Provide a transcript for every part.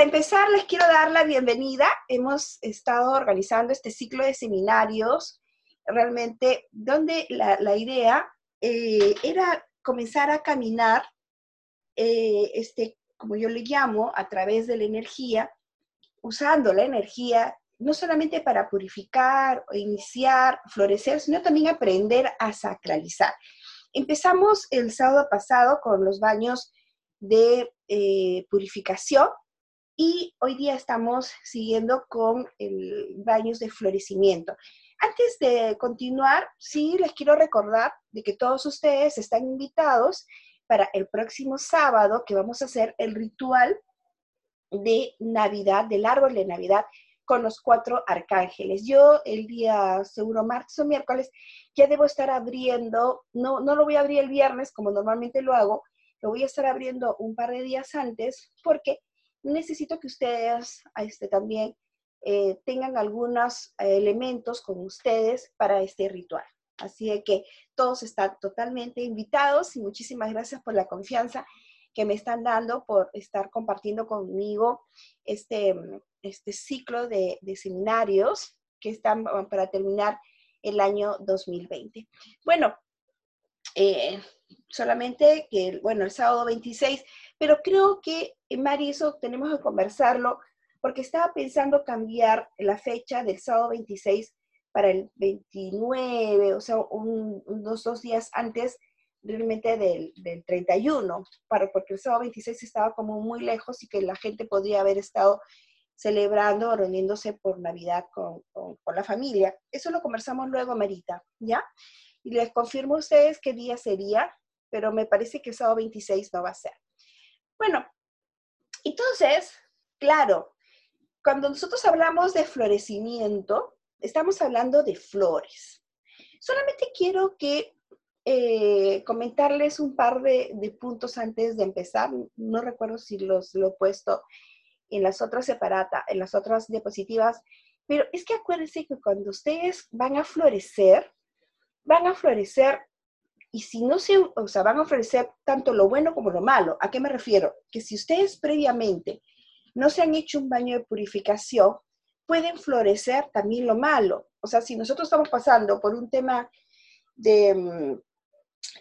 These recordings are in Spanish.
para empezar, les quiero dar la bienvenida. Hemos estado organizando este ciclo de seminarios, realmente, donde la, idea eh, era comenzar a caminar, eh, este, como yo le llamo, a través de la energía, usando la energía no solamente para purificar, iniciar, florecer, sino también aprender a sacralizar. Empezamos el sábado pasado con los baños de eh, purificación y hoy día estamos siguiendo con el baños de florecimiento. Antes de continuar, sí les quiero recordar de que todos ustedes están invitados para el próximo sábado que vamos a hacer el ritual de Navidad, del árbol de Navidad con los cuatro arcángeles. Yo el día seguro martes o miércoles ya debo estar abriendo, no, no lo voy a abrir el viernes como normalmente lo hago, lo voy a estar abriendo un par de días antes porque necesito que ustedes este, también eh, tengan algunos eh, elementos con ustedes para este ritual. Así que todos están totalmente invitados y muchísimas gracias por la confianza que me están dando por estar compartiendo conmigo este, este ciclo de, seminarios que están para terminar el año 2020. Bueno, eh, solamente que, bueno, el sábado 26, pero creo que, eh, Mari, eso tenemos que conversarlo, porque estaba pensando cambiar la fecha del sábado 26 para el 29, o sea, unos dos días antes realmente del, del 31, para, porque el sábado 26 estaba como muy lejos y que la gente podría haber estado celebrando reuniéndose por Navidad con, con, la familia. Eso lo conversamos luego, Marita, ¿ya? Y les confirmo a ustedes qué día sería, pero me parece que el sábado 26 no va a ser. Bueno, entonces, claro, cuando nosotros hablamos de florecimiento, estamos hablando de flores. Solamente quiero que eh, comentarles un par de, puntos antes de empezar. No recuerdo si los lo he puesto en las otras separatas, en las otras diapositivas, pero es que acuérdense que cuando ustedes van a florecer, van a florecer y si no se, o sea, van a florecer tanto lo bueno como lo malo. ¿A qué me refiero? Que si ustedes previamente no se han hecho un baño de purificación, pueden florecer también lo malo. O sea, si nosotros estamos pasando por un tema de, mm,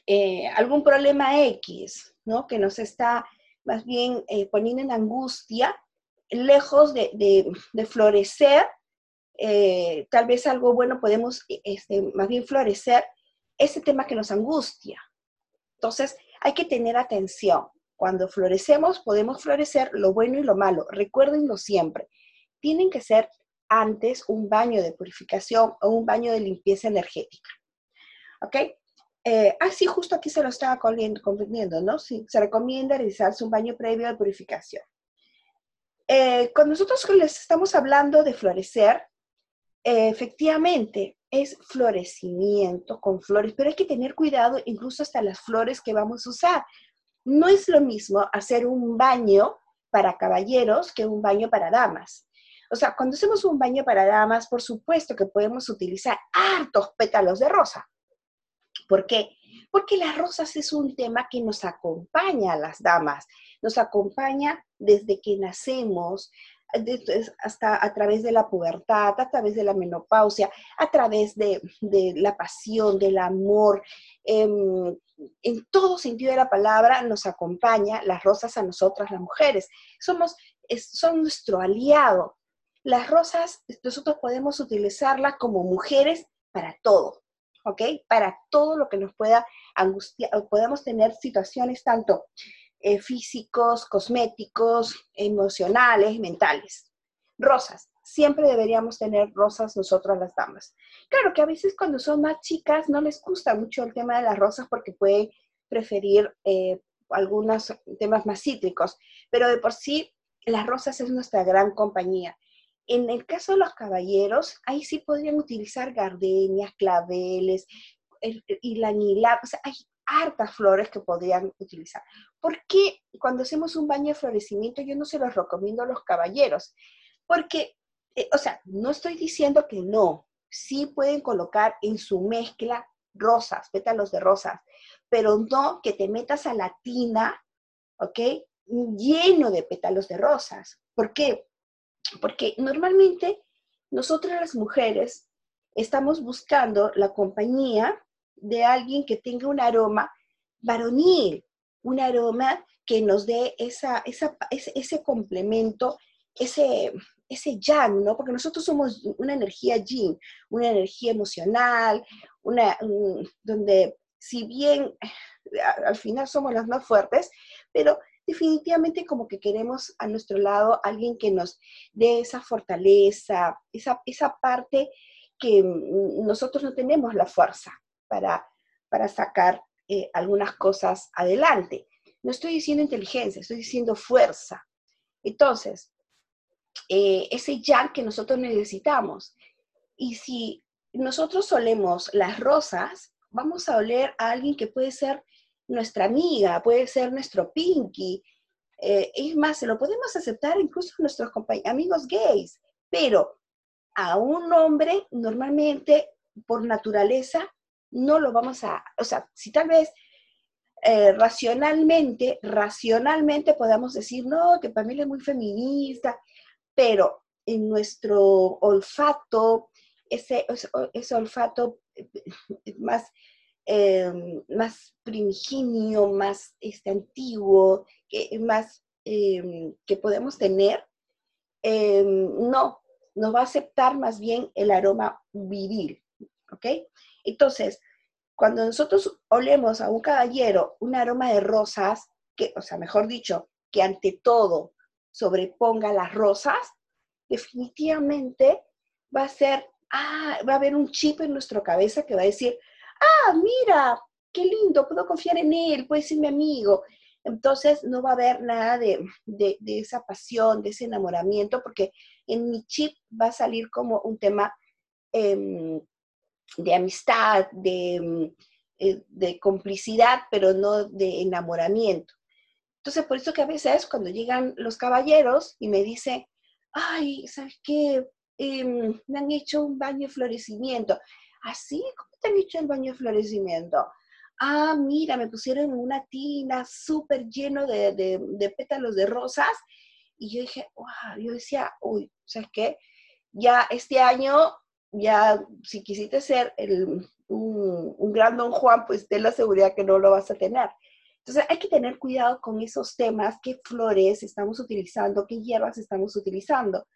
eh, algún problema X, ¿no? Que nos está más bien eh, poniendo en angustia, lejos de, florecer, eh, tal vez algo bueno podemos este, más bien florecer ese tema que nos angustia. Entonces, hay que tener atención. Cuando florecemos, podemos florecer lo bueno y lo malo. Recuérdenlo siempre. Tienen que ser antes un baño de purificación o un baño de limpieza energética. ¿Ok? Eh, ah, sí, justo aquí se lo estaba comprendiendo, ¿no? Sí, se recomienda realizarse un baño previo de purificación. Eh, cuando nosotros les estamos hablando de florecer, eh, efectivamente es florecimiento con flores, pero hay que tener cuidado incluso hasta las flores que vamos a usar. No es lo mismo hacer un baño para caballeros que un baño para damas. O sea, cuando hacemos un baño para damas, por supuesto que podemos utilizar hartos pétalos de rosa, ¿Por qué? Porque las rosas es un tema que nos acompaña a las damas, nos acompaña desde que nacemos, hasta a través de la pubertad, a través de la menopausia, a través de, la pasión, del amor, em, en todo sentido de la palabra nos acompaña las rosas a nosotras las mujeres. Somos, son nuestro aliado. Las rosas nosotros podemos utilizarlas como mujeres para todo. ¿ok? Para todo lo que nos pueda angustiar, podemos tener situaciones tanto eh, físicos, cosméticos, emocionales, mentales. Rosas, siempre deberíamos tener rosas nosotras las damas. Claro que a veces cuando son más chicas no les gusta mucho el tema de las rosas porque pueden preferir eh, algunos temas más cítricos, pero de por sí las rosas es nuestra gran compañía. En el caso de los caballeros, ahí sí podrían utilizar gardenias, claveles, y la o sea, hay hartas flores que podrían utilizar. ¿Por qué cuando hacemos un baño de florecimiento yo no se los recomiendo a los caballeros? Porque, eh, o sea, no estoy diciendo que no, sí pueden colocar en su mezcla rosas, pétalos de rosas, pero no que te metas a la tina, ¿ok? lleno de pétalos de rosas. ¿Por qué? Porque normalmente nosotras las mujeres estamos buscando la compañía de alguien que tenga un aroma varonil, un aroma que nos dé esa, ese, complemento, ese, ese yang, ¿no? Porque nosotros somos una energía yin, una energía emocional, una, donde si bien al final somos las más fuertes, pero definitivamente como que queremos a nuestro lado alguien que nos dé esa fortaleza, esa, esa parte que nosotros no tenemos la fuerza para, para sacar eh, algunas cosas adelante. No estoy diciendo inteligencia, estoy diciendo fuerza. Entonces, eh, ese ya que nosotros necesitamos. Y si nosotros olemos las rosas, vamos a oler a alguien que puede ser nuestra amiga, puede ser nuestro pinky. Eh, es más, se lo podemos aceptar incluso a nuestros amigos gays, pero a un hombre normalmente, por naturaleza, no lo vamos a, o sea, si tal vez eh, racionalmente, racionalmente podamos decir, no, que Pamela es muy feminista, pero en nuestro olfato, ese, ese olfato eh, más Em, más primigenio, más este, antiguo, que, más em, que podemos tener, em, no, nos va a aceptar más bien el aroma viril, ¿ok? Entonces, cuando nosotros olemos a un caballero un aroma de rosas, que, o sea, mejor dicho, que ante todo sobreponga las rosas, definitivamente va a ser, ah, va a haber un chip en nuestra cabeza que va a decir, ah, mira, qué lindo, puedo confiar en él, puede ser mi amigo. Entonces no va a haber nada de, esa pasión, de ese enamoramiento, porque en mi chip va a salir como un tema em, de amistad, de, eh, de complicidad, pero no de enamoramiento. Entonces, por eso que a veces cuando llegan los caballeros y me dicen, ay, ¿sabes qué? Em, me han hecho un baño de florecimiento. ¿Así? ¿Cómo te han hecho el baño de florecimiento? Ah, mira, me pusieron una tina súper lleno de, pétalos de rosas. Y yo dije, wow, yo decía, uy, ¿sabes qué? Ya este año, ya si quisiste ser un, un gran don Juan, pues ten la seguridad que no lo vas a tener. Entonces hay que tener cuidado con esos temas, qué flores estamos utilizando, qué hierbas estamos utilizando.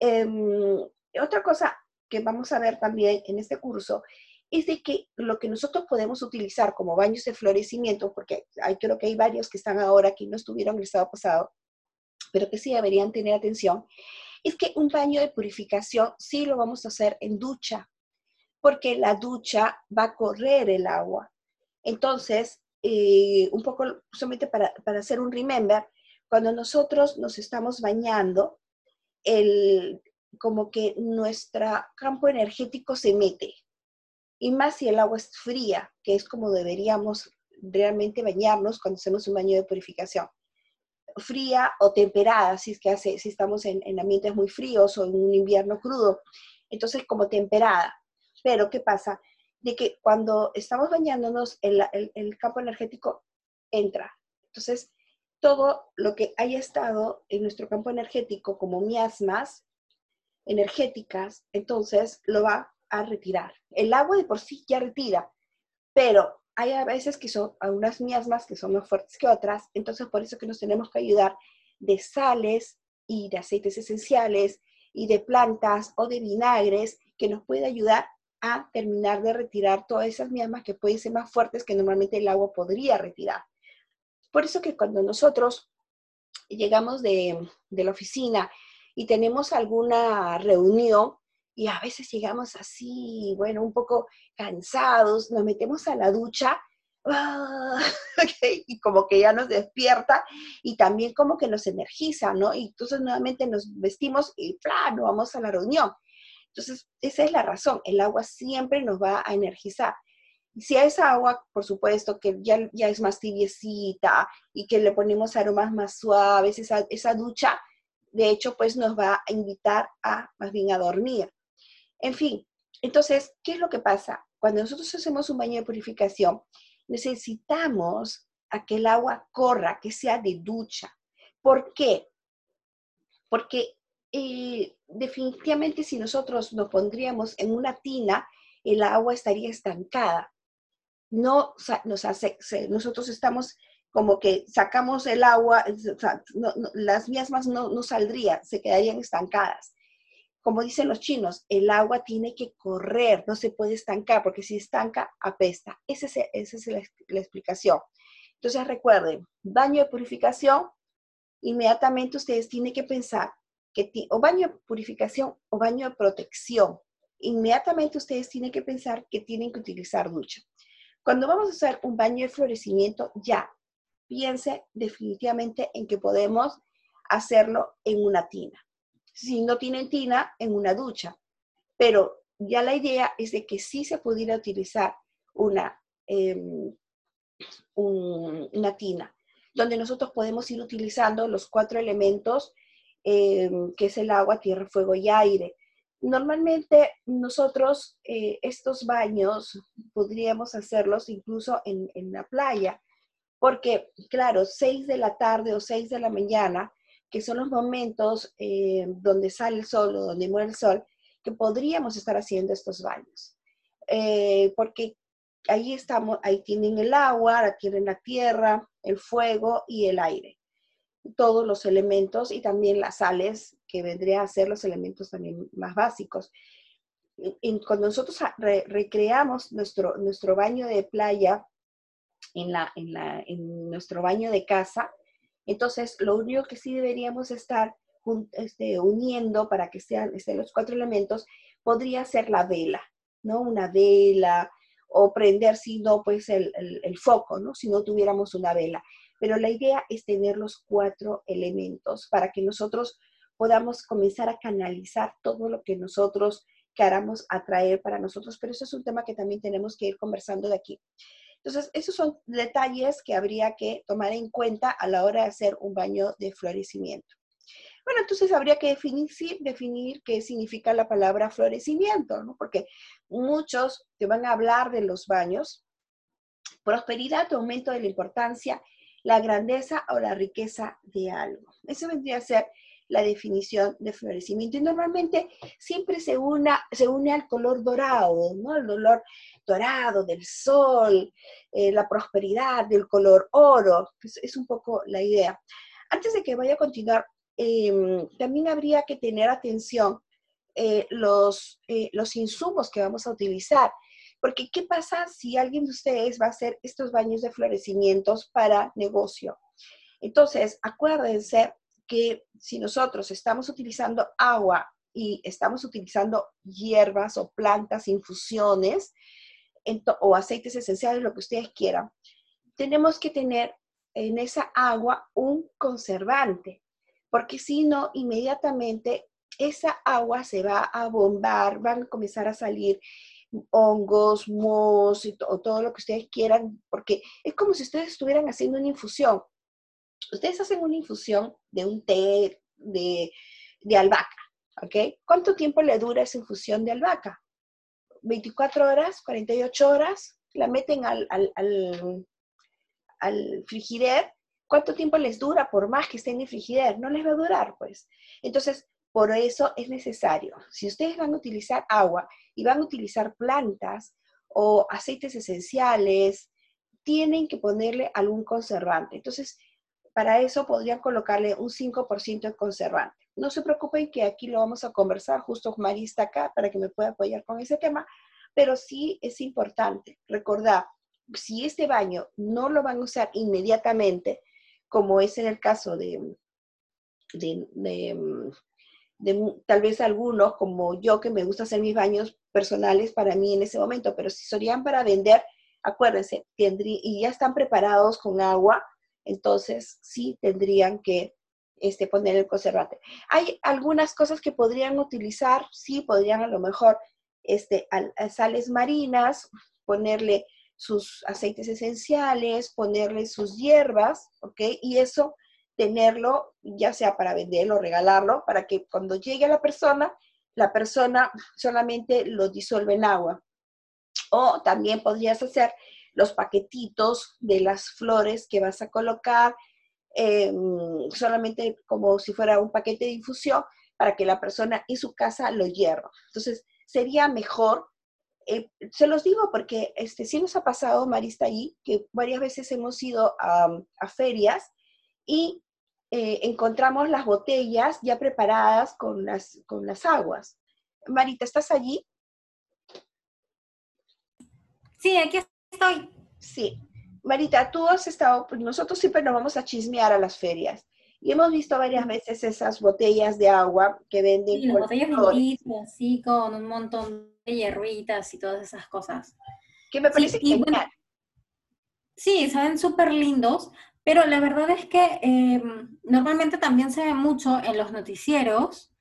Em, otra cosa, que vamos a ver también en este curso es de que lo que nosotros podemos utilizar como baños de florecimiento, porque hay, creo que hay varios que están ahora que no estuvieron el estado pasado, pero que sí deberían tener atención, es que un baño de purificación sí lo vamos a hacer en ducha, porque la ducha va a correr el agua. Entonces, eh, un poco solamente para, para hacer un remember, cuando nosotros nos estamos bañando, el, como que nuestro campo energético se mete. Y más si el agua es fría, que es como deberíamos realmente bañarnos cuando hacemos un baño de purificación. Fría o temperada, si es que hace, si estamos en, ambientes muy fríos o en un invierno crudo. Entonces, como temperada. Pero, ¿qué pasa? De que cuando estamos bañándonos, el, el campo energético entra. Entonces, todo lo que haya estado en nuestro campo energético como miasmas, energéticas, entonces lo va a retirar. El agua de por sí ya retira, pero hay a veces que son algunas miasmas que son más fuertes que otras, entonces por eso que nos tenemos que ayudar de sales y de aceites esenciales y de plantas o de vinagres que nos puede ayudar a terminar de retirar todas esas miasmas que pueden ser más fuertes que normalmente el agua podría retirar. Por eso que cuando nosotros llegamos de, de la oficina y tenemos alguna reunión y a veces llegamos así, bueno, un poco cansados, nos metemos a la ducha y como que ya nos despierta y también como que nos energiza, ¿no? Y entonces nuevamente nos vestimos y ¡plá! vamos a la reunión. Entonces, esa es la razón, el agua siempre nos va a energizar. Si a esa agua, por supuesto, que ya, ya es más tibiecita y que le ponemos aromas más suaves, esa, esa ducha de hecho, pues nos va a invitar a más bien a dormir. En fin, entonces, ¿qué es lo que pasa? Cuando nosotros hacemos un baño de purificación, necesitamos a que el agua corra, que sea de ducha. ¿Por qué? Porque eh, definitivamente si nosotros nos pondríamos en una tina, el agua estaría estancada. No nosotros estamos como que sacamos el agua, las mismas no, no saldrían, se quedarían estancadas. Como dicen los chinos, el agua tiene que correr, no se puede estancar, porque si estanca, apesta. Esa es, es la, explicación. Entonces recuerden, baño de purificación, inmediatamente ustedes tienen que pensar que o baño de purificación o baño de protección. Inmediatamente ustedes tienen que pensar que tienen que utilizar ducha. Cuando vamos a hacer un baño de florecimiento, ya piense definitivamente en que podemos hacerlo en una tina. Si no tienen tina, en una ducha. Pero ya la idea es de que sí se pudiera utilizar una, em, una tina, donde nosotros podemos ir utilizando los cuatro elementos, em, que es el agua, tierra, fuego y aire. Normalmente nosotros eh, estos baños podríamos hacerlos incluso en, en la playa, porque, claro, 6 de la tarde o 6 de la mañana, que son los momentos eh, donde sale el sol o donde muere el sol, que podríamos estar haciendo estos baños. Eh, porque ahí estamos, ahí tienen el agua, tienen la tierra, el fuego y el aire. Todos los elementos y también las sales, que vendrían a ser los elementos también más básicos. cuando nosotros recreamos nuestro, nuestro baño de playa, en, la, en, la, en nuestro baño de casa. Entonces, lo único que sí deberíamos estar este, uniendo para que sean los cuatro elementos podría ser la vela, ¿no? Una vela o prender, si no, pues el, el, foco, ¿no? Si no tuviéramos una vela. Pero la idea es tener los cuatro elementos para que nosotros podamos comenzar a canalizar todo lo que nosotros queramos atraer para nosotros. Pero eso es un tema que también tenemos que ir conversando de aquí. Entonces, esos son detalles que habría que tomar en cuenta a la hora de hacer un baño de florecimiento. Bueno, entonces habría que definir, qué significa la palabra florecimiento, ¿no? Porque muchos te van a hablar de los baños. Prosperidad, aumento de la importancia, la grandeza o la riqueza de algo. Eso vendría a ser la definición de florecimiento. Y normalmente siempre se, una, se une al color dorado, ¿no? El dolor dorado del sol, eh, la prosperidad del color oro. Es un poco la idea. Antes de que vaya a continuar, em, también habría que tener atención eh, los, eh, los insumos que vamos a utilizar. Porque, ¿qué pasa si alguien de ustedes va a hacer estos baños de florecimientos para negocio? Entonces, acuérdense que si nosotros estamos utilizando agua y estamos utilizando hierbas o plantas, infusiones o aceites esenciales, lo que ustedes quieran, tenemos que tener en esa agua un conservante, porque si no, inmediatamente esa agua se va a bombar, van a comenzar a salir hongos, mohos o todo lo que ustedes quieran, porque es como si ustedes estuvieran haciendo una infusión ustedes hacen una infusión de un té de, albahaca, ¿ok? ¿Cuánto tiempo le dura esa infusión de albahaca? 24 horas, 48 horas, la meten al, al, al. ¿Cuánto tiempo les dura por más que esté en el? No les va a durar, pues. Entonces, por eso es necesario. Si ustedes van a utilizar agua y van a utilizar plantas o aceites esenciales, tienen que ponerle algún conservante. Entonces, para eso podrían colocarle un 5% de conservante. No se preocupen que aquí lo vamos a conversar, justo María está acá para que me pueda apoyar con ese tema, pero sí es importante recordar, si este baño no lo van a usar inmediatamente, como es en el caso de, de, tal vez algunos, como yo que me gusta hacer mis baños personales para mí en ese momento, pero si serían para vender, acuérdense, y ya están preparados con agua, entonces sí tendrían que este, poner el conservante. Hay algunas cosas que podrían utilizar, sí, podrían a lo mejor este, sales marinas, ponerle sus aceites esenciales, ponerle sus hierbas, ¿ok? Y eso tenerlo, ya sea para venderlo regalarlo, para que cuando llegue a la persona, la persona solamente lo disuelve en agua. O también podrías hacer los paquetitos de las flores que vas a colocar, em, solamente como si fuera un paquete de infusión para que la persona en su casa lo hierva. Entonces, sería mejor, eh, se los digo porque este, sí nos ha pasado, Marista, ahí, que varias veces hemos ido a, a ferias y eh, encontramos las botellas ya preparadas con las, con las aguas. Marita, ¿estás allí? Sí, aquí estoy. Sí. Marita, tú has estado, pues nosotros siempre nos vamos a chismear a las ferias. Y hemos visto varias veces esas botellas de agua que venden. Sí, las botellas de litro, así con un montón de hierbitas y todas esas cosas. Que me parece sí, genial. sí, saben súper lindos, pero la verdad es que em, normalmente también se ve mucho en los noticieros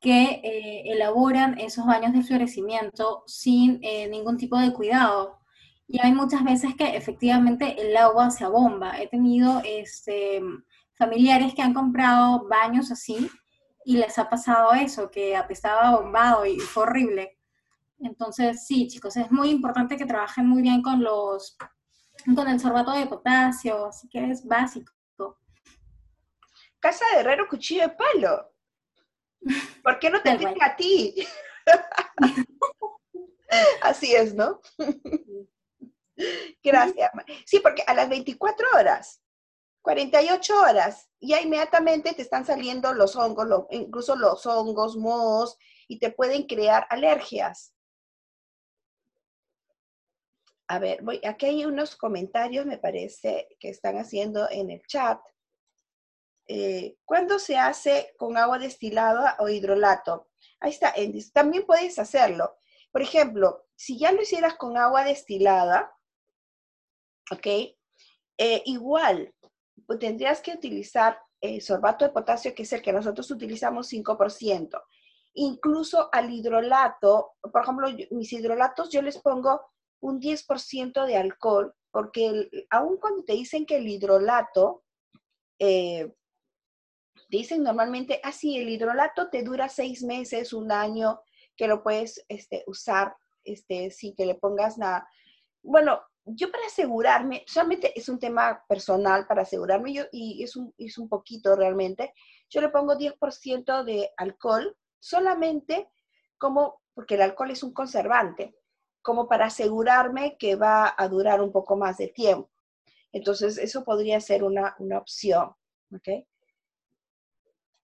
que eh, elaboran esos baños de florecimiento sin eh, ningún tipo de cuidado. Y hay muchas veces que efectivamente el agua se abomba. He tenido este, familiares que han comprado baños así y les ha pasado eso, que apestaba bombado y fue horrible. Entonces, sí, chicos, es muy importante que trabajen muy bien con los con el sorbato de potasio, así que es básico. Casa de herrero, cuchillo de palo. ¿Por qué no te tiene a ti? así es, ¿no? Gracias. Sí, porque a las 24 horas, 48 horas, ya inmediatamente te están saliendo los hongos, incluso los hongos, mohos, y te pueden crear alergias. A ver, voy, aquí hay unos comentarios, me parece, que están haciendo en el chat. Eh, ¿Cuándo se hace con agua destilada o hidrolato? Ahí está, también puedes hacerlo. Por ejemplo, si ya lo hicieras con agua destilada, ¿ok? Eh, igual, pues tendrías que utilizar eh, sorbato de potasio, que es el que nosotros utilizamos 5%. Incluso al hidrolato, por ejemplo, mis hidrolatos yo les pongo un 10% de alcohol, porque aun cuando te dicen que el hidrolato, eh, dicen normalmente, ah, el hidrolato te dura seis meses, un año, que lo puedes este, usar, este, sin que le pongas nada. Bueno, yo para asegurarme, solamente es un tema personal para asegurarme, yo, y es un, es un poquito realmente, yo le pongo 10% de alcohol solamente como, porque el alcohol es un conservante como para asegurarme que va a durar un poco más de tiempo. Entonces, eso podría ser una, opción, ¿ok?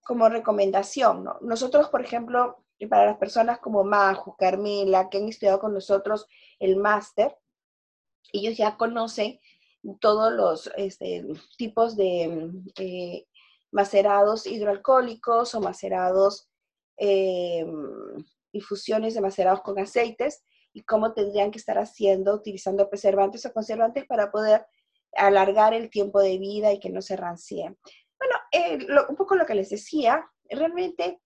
Como recomendación, ¿no? Nosotros, por ejemplo, para las personas como Majo, Carmela, que han estudiado con nosotros el máster, ellos ya conocen todos los este, tipos de eh, macerados hidroalcohólicos o macerados, eh, infusiones de macerados con aceites, y cómo tendrían que estar haciendo, utilizando preservantes o conservantes para poder alargar el tiempo de vida y que no se rancien. Bueno, eh, un poco lo que les decía, realmente,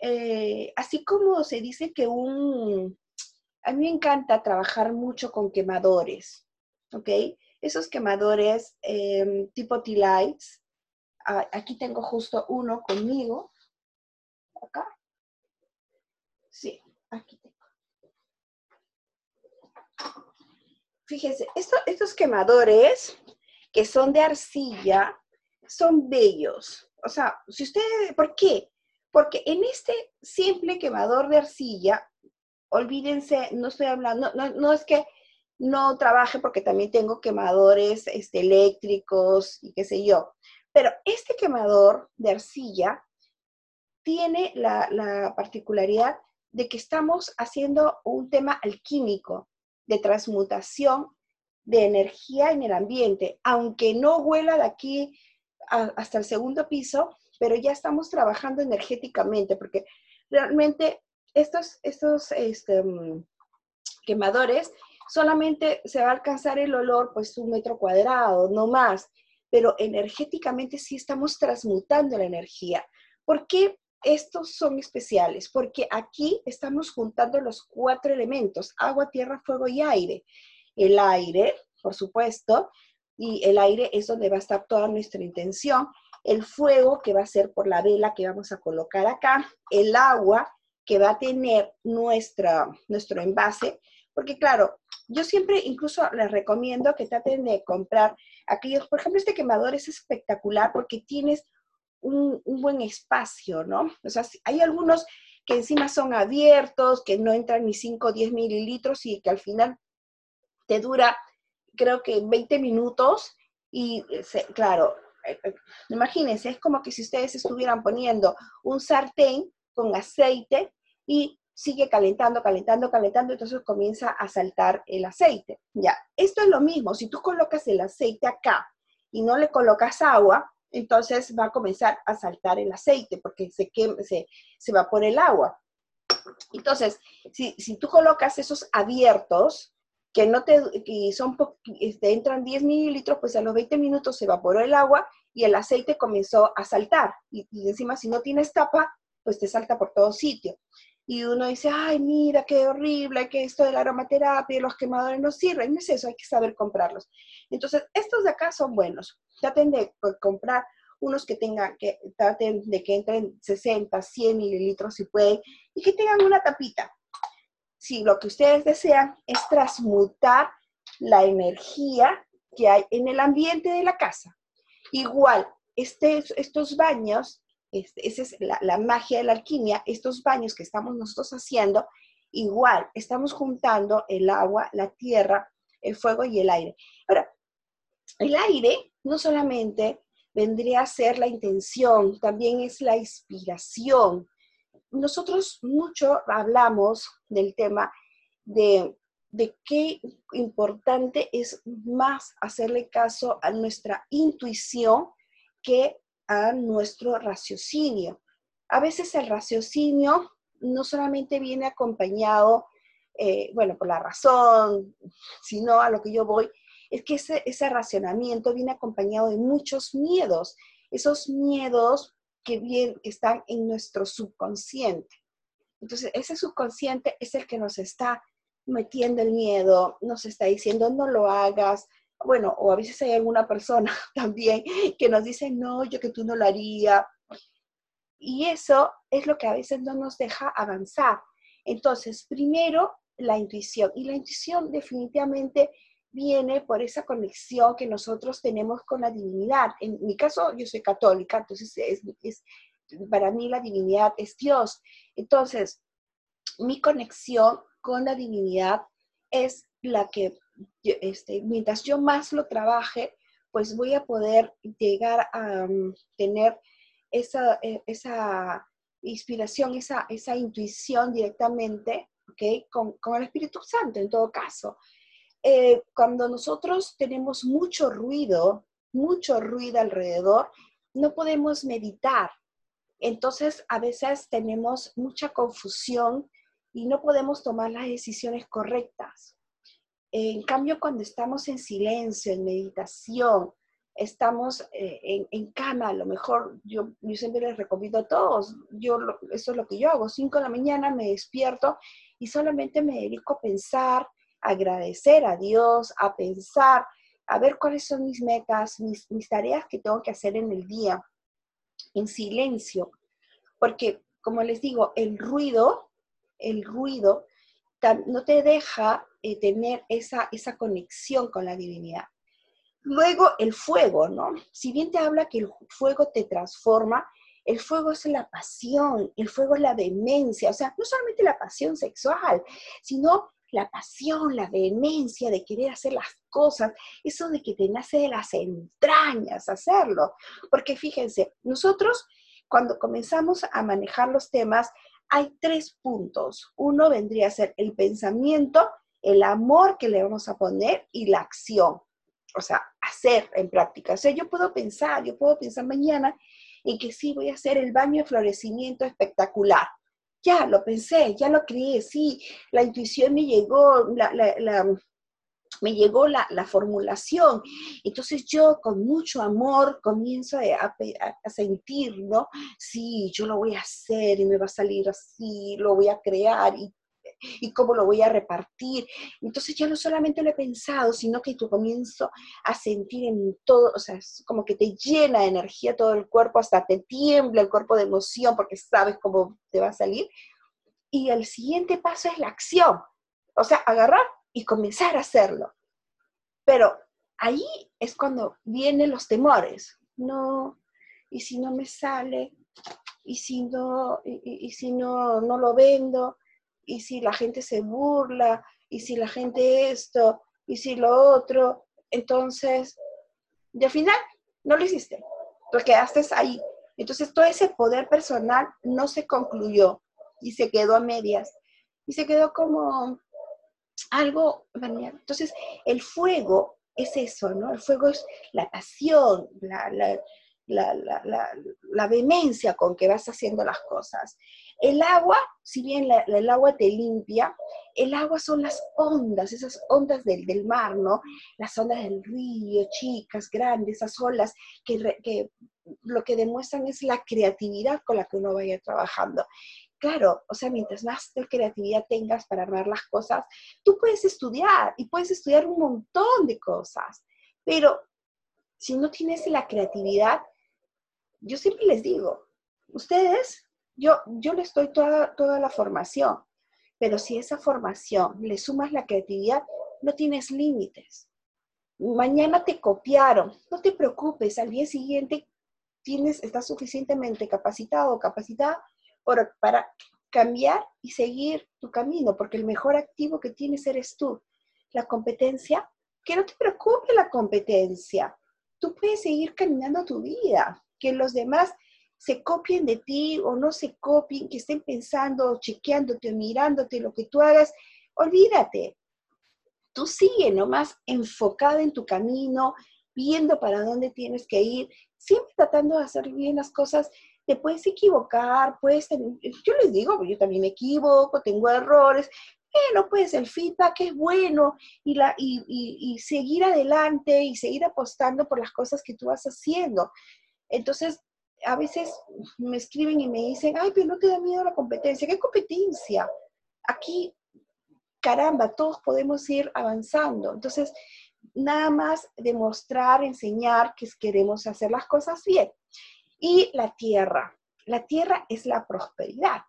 eh, así como se dice que un... A mí me encanta trabajar mucho con quemadores, ¿ok? Esos quemadores em, tipo T-Lights, aquí tengo justo uno conmigo, acá. Sí, aquí tengo. Fíjese, estos quemadores que son de arcilla son bellos. O sea, si usted, ¿por qué? Porque en este simple quemador de arcilla, olvídense, no estoy hablando, no, es que no trabaje porque también tengo quemadores este, eléctricos y qué sé yo. Pero este quemador de arcilla tiene la, la particularidad de que estamos haciendo un tema alquímico de transmutación de energía en el ambiente, aunque no huela de aquí hasta el segundo piso, pero ya estamos trabajando energéticamente, porque realmente estos, estos este, mm, quemadores solamente se va a alcanzar el olor pues un metro cuadrado, no más, pero energéticamente sí estamos transmutando la energía. ¿Por qué estos son especiales porque aquí estamos juntando los cuatro elementos, agua, tierra, fuego y aire. El aire, por supuesto, y el aire es donde va a estar toda nuestra intención. El fuego, que va a ser por la vela que vamos a colocar acá. El agua, que va a tener nuestra, nuestro envase. Porque claro, yo siempre incluso les recomiendo que traten de comprar aquellos, por ejemplo, este quemador es espectacular porque tienes un, buen espacio, ¿no? O sea, hay algunos que encima son abiertos, que no entran ni 5 o 10 mililitros y que al final te dura, creo que 20 minutos y, claro, eh, eh, imagínense, es como que si ustedes estuvieran poniendo un sartén con aceite y sigue calentando, calentando, calentando, entonces comienza a saltar el aceite. Ya, esto es lo mismo, si tú colocas el aceite acá y no le colocas agua, entonces va a comenzar a saltar el aceite porque se, se, se va por el agua. Entonces, si, si, tú colocas esos abiertos, que no te, que son, este, entran 10 mililitros, pues a los 20 minutos se evaporó el agua y el aceite comenzó a saltar. Y, y encima, si no tienes tapa, pues te salta por todo sitio. Y uno dice, ay, mira, qué horrible, que esto de la aromaterapia y los quemadores no sirven. No es eso, hay que saber comprarlos. Entonces, estos de acá son buenos. Traten de comprar unos que tengan, que traten de que entren 60, 100 mililitros si pueden, y que tengan una tapita. Si lo que ustedes desean es transmutar la energía que hay en el ambiente de la casa. Igual, estos baños, esa es la, la magia de la alquimia, estos baños que estamos nosotros haciendo, igual, estamos juntando el agua, la tierra, el fuego y el aire. Ahora, el aire no solamente vendría a ser la intención, también es la inspiración. Nosotros mucho hablamos del tema de, de qué importante es más hacerle caso a nuestra intuición que a nuestro raciocinio. A veces el raciocinio no solamente viene acompañado, eh, bueno, por la razón, sino a lo que yo voy, es que ese, ese racionamiento viene acompañado de muchos miedos, esos miedos que, bien, están en nuestro subconsciente. Entonces, ese subconsciente es el que nos está metiendo el miedo, nos está diciendo no lo hagas. Bueno, o a veces hay alguna persona también que nos dice, no, yo que tú no lo haría. Y eso es lo que a veces no nos deja avanzar. Entonces, primero, la intuición. Y la intuición definitivamente viene por esa conexión que nosotros tenemos con la divinidad. En mi caso, yo soy católica, entonces es, para mí la divinidad es Dios. Entonces, mi conexión con la divinidad es la que, este, mientras yo más lo trabaje, pues voy a poder llegar a mm, tener esa, e, esa inspiración, esa, esa intuición directamente, ¿ok? Con, con el Espíritu Santo en todo caso. Eh, cuando nosotros tenemos mucho ruido, mucho ruido alrededor, no podemos meditar. Entonces, a veces tenemos mucha confusión y no podemos tomar las decisiones correctas. En cambio, cuando estamos en silencio, en meditación, estamos eh, en, en, cama, a lo mejor yo, siempre les recomiendo a todos, yo, eso es lo que yo hago, 5 de la mañana me despierto y solamente me dedico a pensar, agradecer a Dios, a pensar, a ver cuáles son mis metas, mis, tareas que tengo que hacer en el día, en silencio. Porque, como les digo, el ruido, el ruido no te deja eh, tener esa, esa conexión con la divinidad. Luego, el fuego, ¿no? Si bien te habla que el fuego te transforma, el fuego es la pasión, el fuego es la demencia, o sea, no solamente la pasión sexual, sino la pasión, la vehemencia de querer hacer las cosas, eso de que te nace de las entrañas hacerlo. Porque fíjense, nosotros cuando comenzamos a manejar los temas, hay tres puntos. Uno vendría a ser el pensamiento, el amor que le vamos a poner y la acción. O sea, hacer en práctica. O sea, yo puedo pensar, yo puedo pensar mañana en que sí voy a hacer el baño de florecimiento espectacular ya lo pensé, ya lo creí, sí, la intuición me llegó, me llegó la, formulación. Entonces yo con mucho amor comienzo a, a, sentir, ¿no? Sí, yo lo voy a hacer y me va a salir así, lo voy a crear y y cómo lo voy a repartir. Entonces ya no solamente lo he pensado, sino que tú comienzo a sentir en todo, o sea, como que te llena de energía todo el cuerpo, hasta te tiembla el cuerpo de emoción porque sabes cómo te va a salir. Y el siguiente paso es la acción. O sea, agarrar y comenzar a hacerlo. Pero ahí es cuando vienen los temores. No, y si no me sale, y si no, y, si no, no lo vendo, y si la gente se burla, y si la gente esto, y si lo otro, entonces, y al final no lo hiciste, porque quedaste ahí. Entonces todo ese poder personal no se concluyó y se quedó a medias. Y se quedó como algo, entonces el fuego es eso, ¿no? El fuego es la pasión, la, la, vehemencia con que vas haciendo las cosas. El agua, si bien el agua te limpia, el agua son las ondas, esas ondas del, del, mar, ¿no? Las ondas del río, chicas, grandes, esas olas que, que lo que demuestran es la creatividad con la que uno vaya trabajando. Claro, o sea, mientras más creatividad tengas para armar las cosas, tú puedes estudiar y puedes estudiar un montón de cosas, pero si no tienes la creatividad, yo siempre les digo, ustedes, yo, yo les doy toda, toda la formación, pero si esa formación le sumas la creatividad, no tienes límites. Mañana te copiaron, no te preocupes, al día siguiente tienes, estás suficientemente capacitado o capacitada para cambiar y seguir tu camino, porque el mejor activo que tienes eres tú. La competencia, que no te preocupe la competencia. Tú puedes seguir caminando tu vida, que los demás se copien de ti o no se copien, que estén pensando, chequeándote, mirándote lo que tú hagas. Olvídate. Tú sigue nomás enfocada en tu camino, viendo para dónde tienes que ir, siempre tratando de hacer bien las cosas te puedes equivocar, puedes tener, yo les digo, yo también me equivoco, tengo errores, bueno, pues el feedback es bueno y, la, y, y, seguir adelante y seguir apostando por las cosas que tú vas haciendo. Entonces, a veces me escriben y me dicen, ay, pero no te da miedo la competencia. ¿Qué competencia? Aquí, caramba, todos podemos ir avanzando. Entonces, nada más demostrar, enseñar que queremos hacer las cosas bien. Y la tierra. La tierra es la prosperidad.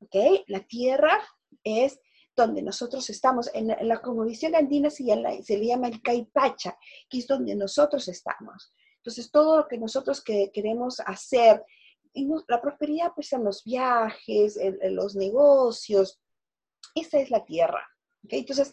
¿Ok? La tierra es donde nosotros estamos. En la, en andina se, le llama el caipacha, que es donde nosotros estamos. Entonces, todo lo que nosotros queremos hacer, la prosperidad pues en los viajes, en, los negocios, esa es la tierra. Entonces,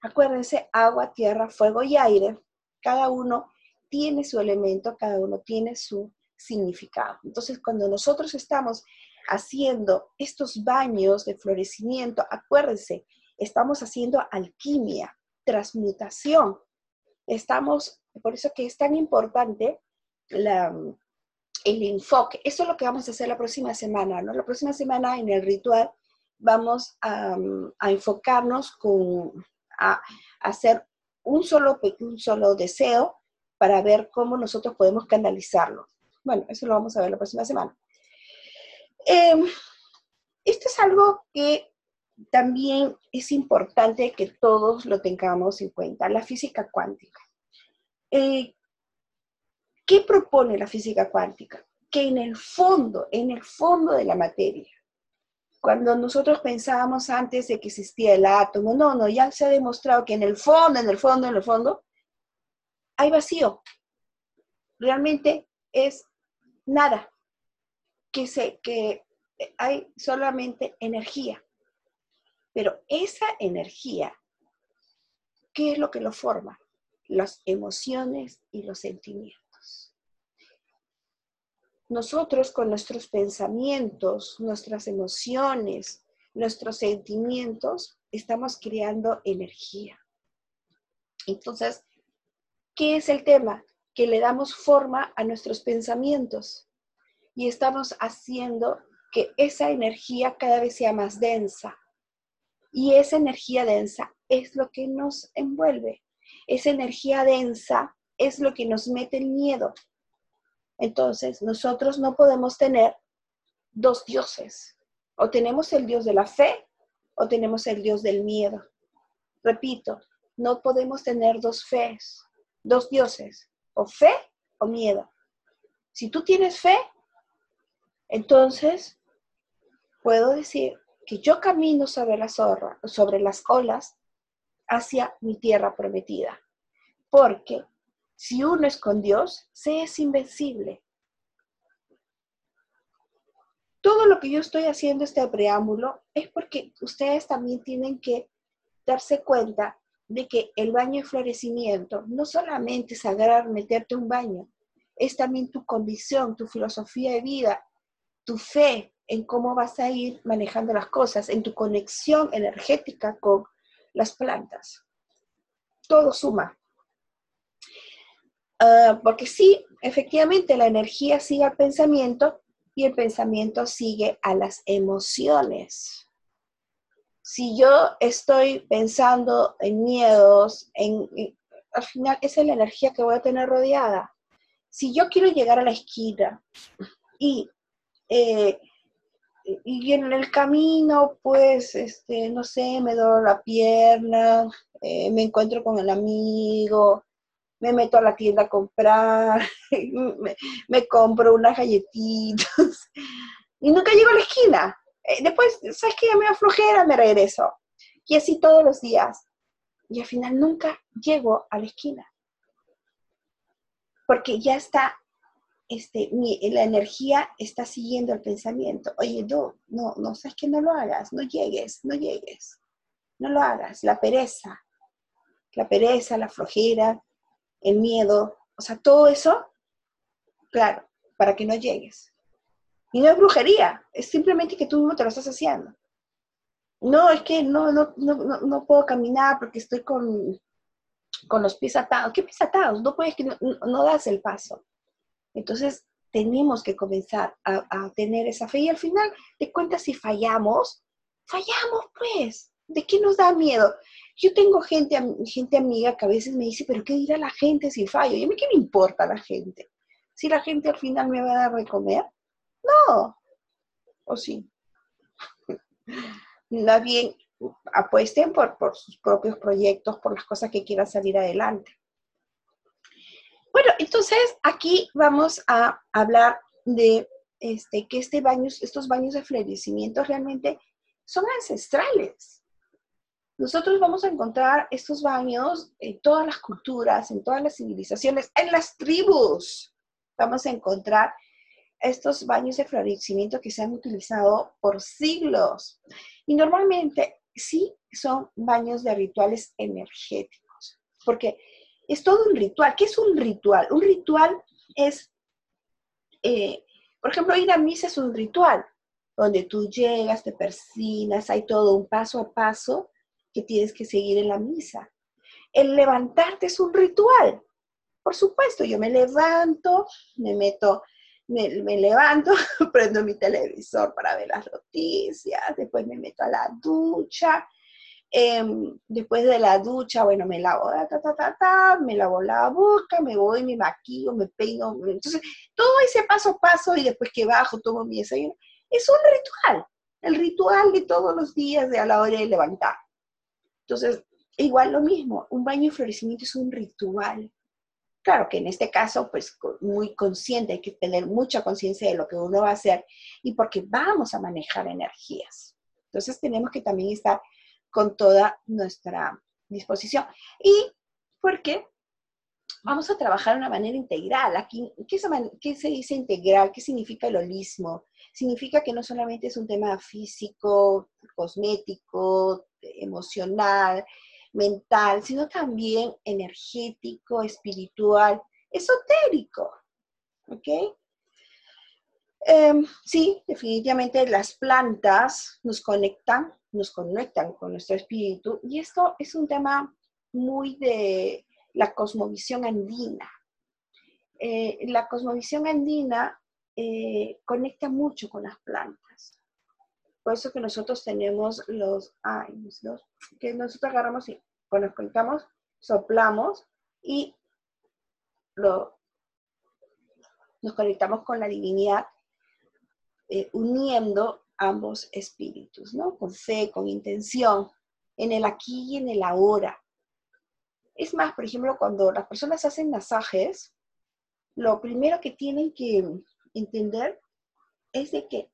acuérdense, agua, tierra, fuego y aire, cada uno tiene su elemento, cada uno tiene su significado. Entonces, cuando nosotros estamos haciendo estos baños de florecimiento, acuérdense, estamos haciendo alquimia, transmutación. Estamos, por eso que es tan importante el enfoque. Eso es lo que vamos a hacer la próxima semana, ¿no? La próxima semana en el ritual vamos a, enfocarnos con, a, hacer un solo, un solo deseo para ver cómo nosotros podemos canalizarlo. Bueno, eso lo vamos a ver la próxima semana. Em, esto es algo que también es importante que todos lo tengamos en cuenta, la física cuántica. Eh, ¿Qué propone la física cuántica? Que en el fondo, en el fondo de la materia, cuando nosotros pensábamos antes de que existía el átomo, no, no, ya se ha demostrado que en el fondo, en el fondo, en el fondo, hay vacío. Realmente es nada, que, se, que hay solamente energía. Pero esa energía, ¿qué es lo que lo forma? Las emociones y los sentimientos. Nosotros con nuestros pensamientos, nuestras emociones, nuestros sentimientos, estamos creando energía. Entonces, ¿qué es el tema? Que le damos forma a nuestros pensamientos y estamos haciendo que esa energía cada vez sea más densa. Y esa energía densa es lo que nos envuelve. Esa energía densa es lo que nos mete el miedo. Entonces, nosotros no podemos tener dos dioses. O tenemos el dios de la fe o tenemos el dios del miedo. Repito, no podemos tener dos fees, dos dioses o fe o miedo. Si tú tienes fe, entonces puedo decir que yo camino sobre las, olas hacia mi tierra prometida. Porque si uno es con Dios, se es invencible. Todo lo que yo estoy haciendo este preámbulo es porque ustedes también tienen que darse cuenta de que el baño de florecimiento no solamente es agarrar, meterte un baño, es también tu condición, tu filosofía de vida, tu fe en cómo vas a ir manejando las cosas, en tu conexión energética con las plantas. Todo suma. Ah, porque sí, efectivamente, la energía sigue al pensamiento y el pensamiento sigue a las emociones. Si yo estoy pensando en miedos, en, al final esa es la energía que voy a tener rodeada. Si yo quiero llegar a la esquina y eh, y en el camino, pues, este, no sé, me doy la pierna, eh, me encuentro con el amigo, me meto a la tienda a comprar, me, compro unas galletitas y nunca llego a la esquina. Eh, después, ¿sabes qué? Me aflojera, me regreso. Y así todos los días. Y al final nunca llego a la esquina. Porque ya está este, la energía está siguiendo el pensamiento. Oye, no, no, no, sabes que no lo hagas, no llegues, no llegues, no lo hagas. La pereza, la pereza, la flojera, el miedo, o sea, todo eso, claro, para que no llegues. Y no es brujería, es simplemente que tú mismo te lo estás haciendo. No, es que no, no, no, no puedo caminar porque estoy con, con los pies atados. ¿Qué pies atados? No puedes que no das el paso. Entonces, tenemos que comenzar a, tener esa fe y al final de cuentas, si fallamos, fallamos pues. ¿De qué nos da miedo? Yo tengo gente, gente amiga que a veces me dice, pero ¿qué dirá la gente si fallo? ¿Y a mí qué me importa la gente? Si la gente al final me va a dar de no. ¿O sí? Más bien, apuesten por, por sus propios proyectos, por las cosas que quieran salir adelante. Bueno, entonces aquí vamos a hablar de este, que este estos baños de florecimiento realmente son ancestrales. Nosotros vamos a encontrar estos baños en todas las culturas, en todas las civilizaciones, en las tribus. Vamos a encontrar estos baños de florecimiento que se han utilizado por siglos. Y normalmente sí son baños de rituales energéticos, porque es todo un ritual. ¿Qué es un ritual? Un ritual es, eh, por ejemplo, ir a misa es un ritual, donde tú llegas, te persinas, hay todo un paso a paso que tienes que seguir en la misa. El levantarte es un ritual. Por supuesto, yo me levanto, me meto, me, levanto, prendo mi televisor para ver las noticias, después me meto a la ducha, Em, después de la ducha, bueno, me lavo, ta, ta, ta, ta, me lavo la boca, me voy, me maquillo, me peino. Entonces, todo ese paso a paso y después que bajo, tomo mi desayuno, es un ritual, el ritual de todos los días de a la hora de levantar. Entonces, igual lo mismo, un baño de florecimiento es un ritual. Claro que en este caso, pues muy consciente, hay que tener mucha conciencia de lo que uno va a hacer y porque vamos a manejar energías. Entonces tenemos que también estar con toda nuestra disposición. Y porque vamos a trabajar de una manera integral. Aquí, ¿qué se, ¿qué se, dice integral? ¿Qué significa el holismo? Significa que no solamente es un tema físico, cosmético, emocional, mental, sino también energético, espiritual, esotérico. ¿Ok? Em, sí, definitivamente las plantas nos conectan, nos conectan con nuestro espíritu y esto es un tema muy de la cosmovisión andina. Eh, la cosmovisión andina eh, conecta mucho con las plantas. Por eso que nosotros tenemos los, ay, que nosotros agarramos y cuando nos conectamos, soplamos y lo, nos conectamos con la divinidad eh, uniendo ambos espíritus, ¿no? Con fe, con intención, en el aquí y en el ahora. Es más, por ejemplo, cuando las personas hacen masajes, lo primero que tienen que entender es de que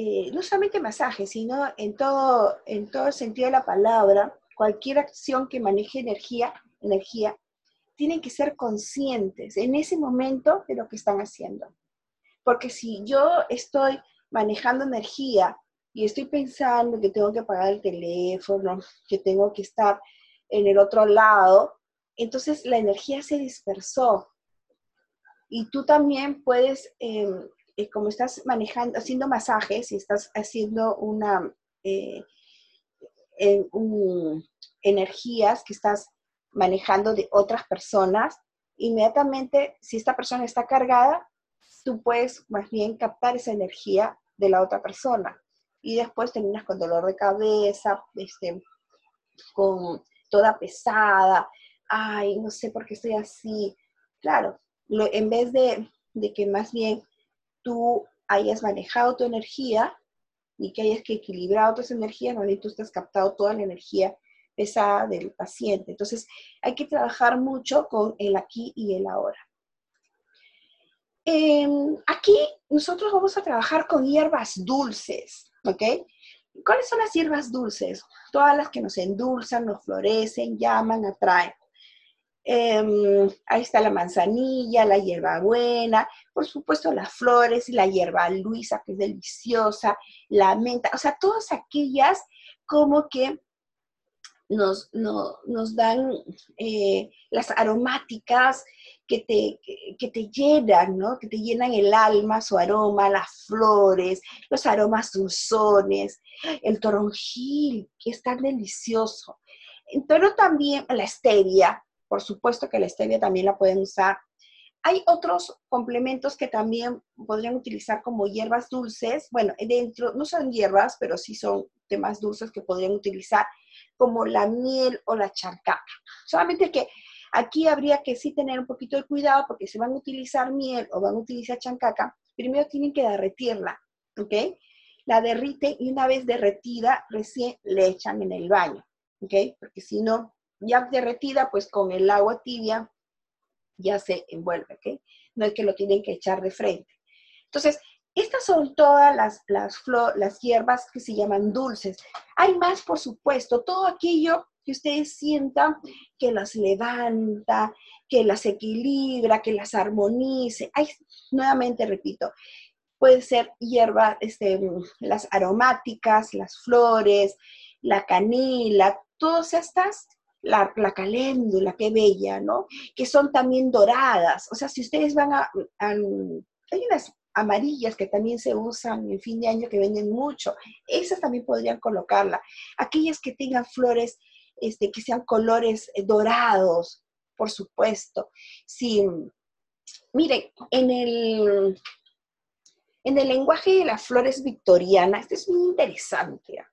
eh, no solamente masajes, sino en todo, en todo el sentido de la palabra, cualquier acción que maneje energía, energía, tienen que ser conscientes en ese momento de lo que están haciendo. Porque si yo estoy manejando energía y estoy pensando que tengo que pagar el teléfono, que tengo que estar en el otro lado, entonces la energía se dispersó. Y tú también puedes, em, eh, como estás manejando, haciendo masajes y estás haciendo una, eh, energías que estás manejando de otras personas, inmediatamente, si esta persona está cargada, tú puedes más bien captar esa energía de la otra persona. Y después terminas con dolor de cabeza, este, con toda pesada, ay, no sé por qué estoy así. Claro, en vez de, de que más bien tú hayas manejado tu energía y que hayas que equilibrar otras energías, bien tú estás captado toda la energía pesada del paciente. Entonces, hay que trabajar mucho con el aquí y el ahora. Em, aquí nosotros vamos a trabajar con hierbas dulces, ¿ok? ¿Cuáles son las hierbas dulces? Todas las que nos endulzan, nos florecen, llaman, atraen. Em, ahí está la manzanilla, la hierbabuena, por supuesto las flores la hierba luisa, que es deliciosa, la menta, o sea, todas aquellas como que nos, nos dan eh, las aromáticas que te, que, te llenan, ¿no? Que te llenan el alma, su aroma, las flores, los aromas dulzones, el toronjil, que es tan delicioso. Pero también la stevia, por supuesto que la stevia también la pueden usar. Hay otros complementos que también podrían utilizar como hierbas dulces. Bueno, dentro, no son hierbas, pero sí son temas dulces que podrían utilizar, como la miel o la chancaca. Solamente que aquí habría que sí tener un poquito de cuidado porque si van a utilizar miel o van a utilizar chancaca, primero tienen que derretirla, ¿ok? La derriten y una vez derretida, recién le echan en el baño, ¿ok? Porque si no, ya derretida, pues con el agua tibia ya se envuelve, ¿ok? No es que lo tienen que echar de frente. Entonces, estas son todas las, las, las hierbas que se llaman dulces. Hay más, por supuesto, todo aquello que ustedes sientan que las levanta, que las equilibra, que las armonice. Hay, nuevamente repito, puede ser hierba, este, las aromáticas, las flores, la canela, todas estas la, la, caléndula, qué bella, ¿no? Que son también doradas. O sea, si ustedes van a, hay unas amarillas que también se usan en fin de año que venden mucho. Esas también podrían colocarla. Aquellas que tengan flores, este, que sean colores eh, dorados, por supuesto. Sí, miren, en el, en el lenguaje de las flores victorianas, esto es muy interesante.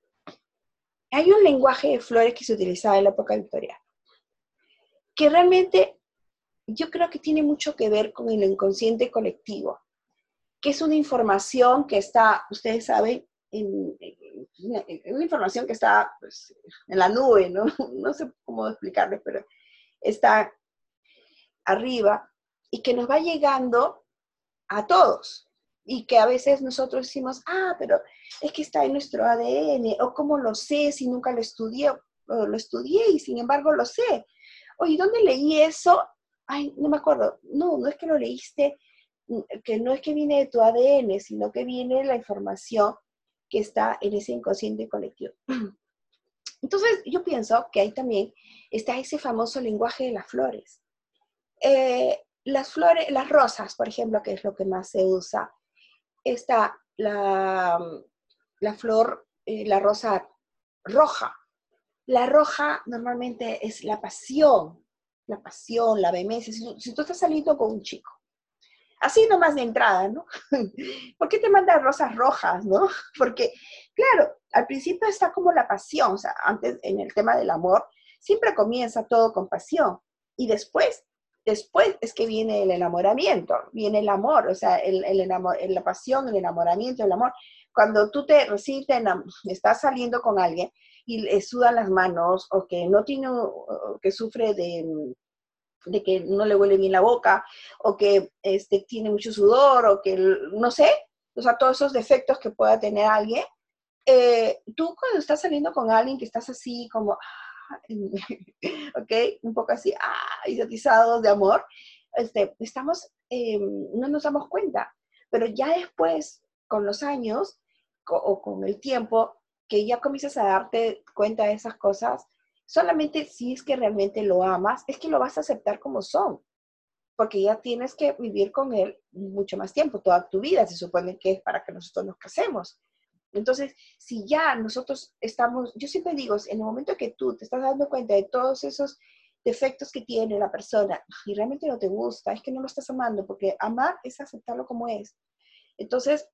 Hay un lenguaje de flores que se utilizaba en la época victoriana, que realmente yo creo que tiene mucho que ver con el inconsciente colectivo que es una información que está, ustedes saben, en, una información que está pues, en la nube, ¿no? No sé cómo explicarles, pero está arriba y que nos va llegando a todos. Y que a veces nosotros decimos, ah, pero es que está en nuestro ADN, o cómo lo sé si nunca lo estudié, o lo estudié y sin embargo lo sé. Oye, ¿dónde leí eso? Ay, no me acuerdo. No, no es que lo leíste que no es que viene de tu ADN, sino que viene la información que está en ese inconsciente colectivo. Entonces, yo pienso que ahí también está ese famoso lenguaje de las flores. Eh, las flores, las rosas, por ejemplo, que es lo que más se usa, está la, la flor, eh, la rosa roja. La roja normalmente es la pasión, la pasión, la vehemencia. Si, tú estás saliendo con un chico así nomás de entrada, ¿no? ¿Por qué te mandan rosas rojas, no? Porque, claro, al principio está como la pasión, o sea, antes en el tema del amor, siempre comienza todo con pasión y después, después es que viene el enamoramiento, viene el amor, o sea, el, el la pasión, el enamoramiento, el amor. Cuando tú te recién estás saliendo con alguien y le sudan las manos o que no tiene, que sufre de de que no le huele bien la boca, o que este, tiene mucho sudor, o que no sé, o sea, todos esos defectos que pueda tener alguien, eh, tú cuando estás saliendo con alguien que estás así como, ¿ok? Un poco así, ah, idiotizados de amor, este, estamos, em, no nos damos cuenta, pero ya después, con los años o con el tiempo, que ya comienzas a darte cuenta de esas cosas, solamente si es que realmente lo amas, es que lo vas a aceptar como son, porque ya tienes que vivir con él mucho más tiempo, toda tu vida, se supone que es para que nosotros nos casemos. Entonces, si ya nosotros estamos, yo siempre digo, en el momento que tú te estás dando cuenta de todos esos defectos que tiene la persona y realmente no te gusta, es que no lo estás amando, porque amar es aceptarlo como es. Entonces,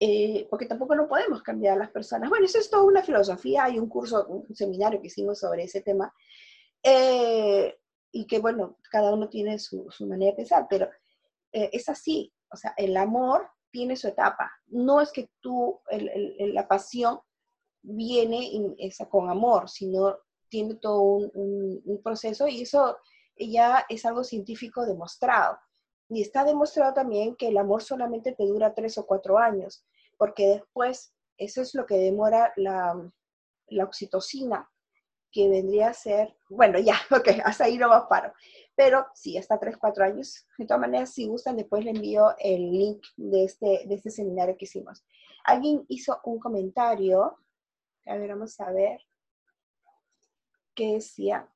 eh, porque tampoco no podemos cambiar a las personas. Bueno, eso es toda una filosofía, hay un curso, un seminario que hicimos sobre ese tema, eh, y que bueno, cada uno tiene su, manera de pensar, pero eh, es así, o sea, el amor tiene su etapa. No es que tú, la pasión viene esa, con amor, sino tiene todo un, proceso y eso ya es algo científico demostrado. Y está demostrado también que el amor solamente te dura tres o cuatro años, porque después eso es lo que demora la oxitocina, que vendría a ser, bueno, ya, ok, hasta ahí no más paro. Pero sí, hasta 3, 4 años. De todas maneras, si gustan, después le envío el link de este, de este seminario que hicimos. Alguien hizo un comentario, a ver, vamos a ver, que decía,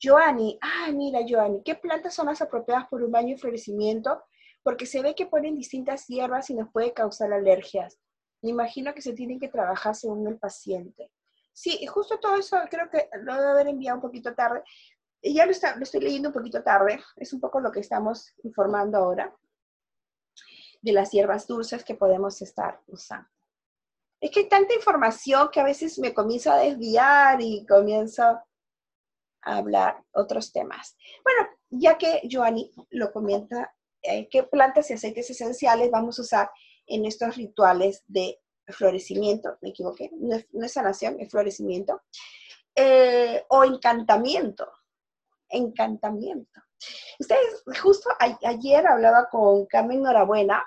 Joanny, ah, mira, Joanny, ¿qué plantas son las apropiadas por un baño de florecimiento? Porque se ve que ponen distintas hierbas y nos puede causar alergias. Me imagino que se tienen que trabajar según el paciente. Sí, justo todo eso creo que lo debo haber enviado un poquito tarde, ya lo, está, estoy leyendo un poquito tarde, es un poco lo que estamos informando ahora de las hierbas dulces que podemos estar usando. Es que hay tanta información que a veces me comienzo a desviar y comienzo a hablar otros temas. Bueno, ya que Joanny lo comenta, eh, ¿qué plantas y aceites esenciales vamos a usar en estos rituales de florecimiento? Me equivoqué, no es, sanación, es florecimiento. Eh, o encantamiento encantamiento. Ustedes, justo ayer hablaba con Carmen Norabuena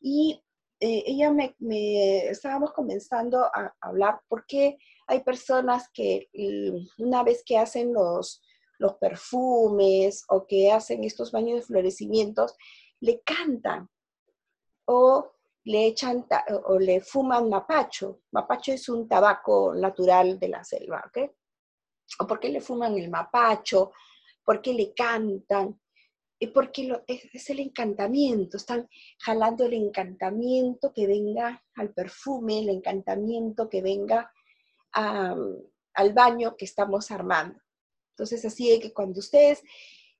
y eh, ella me, estábamos comenzando a hablar porque hay personas que mm, una vez que hacen los, los perfumes o que hacen estos baños de florecimientos, le cantan o le echan o le fuman mapacho. Mapacho es un tabaco natural de la selva, ¿ok? por qué le fuman el mapacho, por qué le cantan, porque lo, es, el encantamiento, están jalando el encantamiento que venga al perfume, el encantamiento que venga al baño que estamos armando. Entonces, así es que cuando ustedes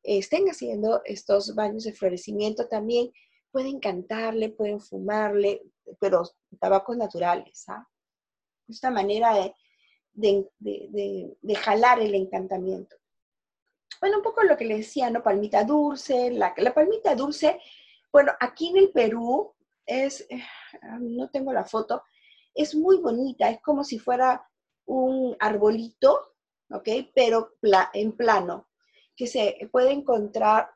estén haciendo estos baños de florecimiento, también pueden cantarle, pueden fumarle, pero tabacos naturales. ¿ah? Esta manera de, de, jalar el encantamiento. Bueno, un poco lo que le decía, ¿no? Palmita dulce, la, palmita dulce, bueno, aquí en el Perú es, eh, no tengo la foto, es muy bonita, es como si fuera un arbolito, ¿ok? Pero en plano, que se puede encontrar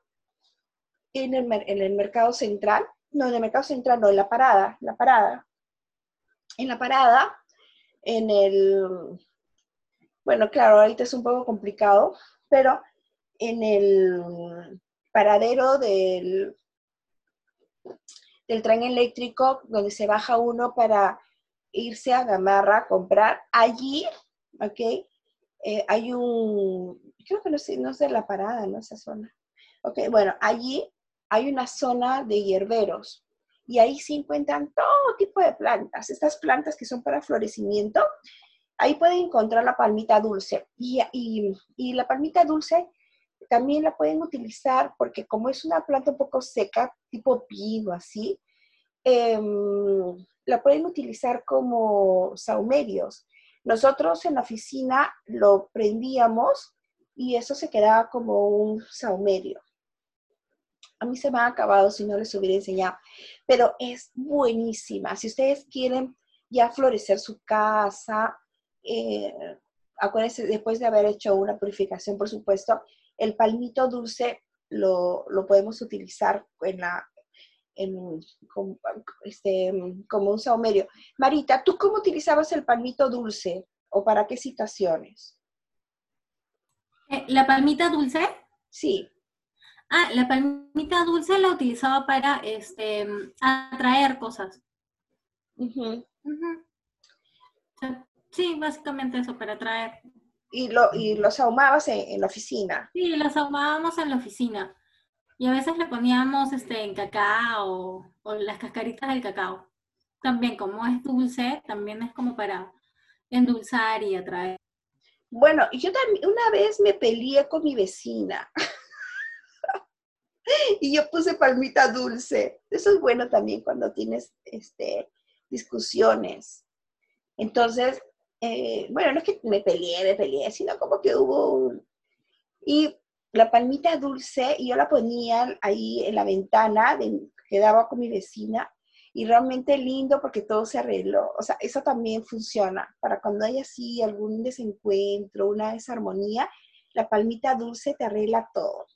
en el, en el mercado central, no, en el mercado central, no, en la parada, la parada. En la parada, en el, bueno, claro, ahorita es un poco complicado, pero en el paradero del, del tren eléctrico, donde se baja uno para irse a Gamarra a comprar, allí, ¿ok? Eh, hay un, creo que no sé, no sé la parada, ¿no? Esa zona. Ok, bueno, allí hay una zona de hierberos y ahí se encuentran todo tipo de plantas. Estas plantas que son para florecimiento Ahí pueden encontrar la palmita dulce. Y, la palmita dulce también la pueden utilizar porque como es una planta un poco seca, tipo pino, así, em, la pueden utilizar como saumerios. Nosotros en la oficina lo prendíamos y eso se quedaba como un saumerio. A mí se me ha acabado si no les hubiera enseñado, pero es buenísima. Si ustedes quieren ya florecer su casa, eh, acuérdense, después de haber hecho una purificación, por supuesto, el palmito dulce lo, podemos utilizar en la, como, este, como un saumerio. Marita, ¿tú cómo utilizabas el palmito dulce o para qué situaciones? Eh, ¿La palmita dulce? Sí. Ah, la palmita dulce la utilizaba para este, atraer cosas. Sí, básicamente eso, para atraer. ¿Y, lo, y los ahumabas en, la oficina? Sí, los ahumábamos en la oficina. Y a veces le poníamos este, en cacao o las cascaritas del cacao. También, como es dulce, también es como para endulzar y atraer. Bueno, yo también una vez me peleé con mi vecina. y yo puse palmita dulce. Eso es bueno también cuando tienes este, discusiones. Entonces, eh, bueno, no es que me peleé, me peleé, sino como que hubo Y la palmita dulce, yo la ponía ahí en la ventana, de, quedaba con mi vecina, y realmente lindo porque todo se arregló. O sea, eso también funciona. Para cuando hay así algún desencuentro, una desarmonía, la palmita dulce te arregla todo.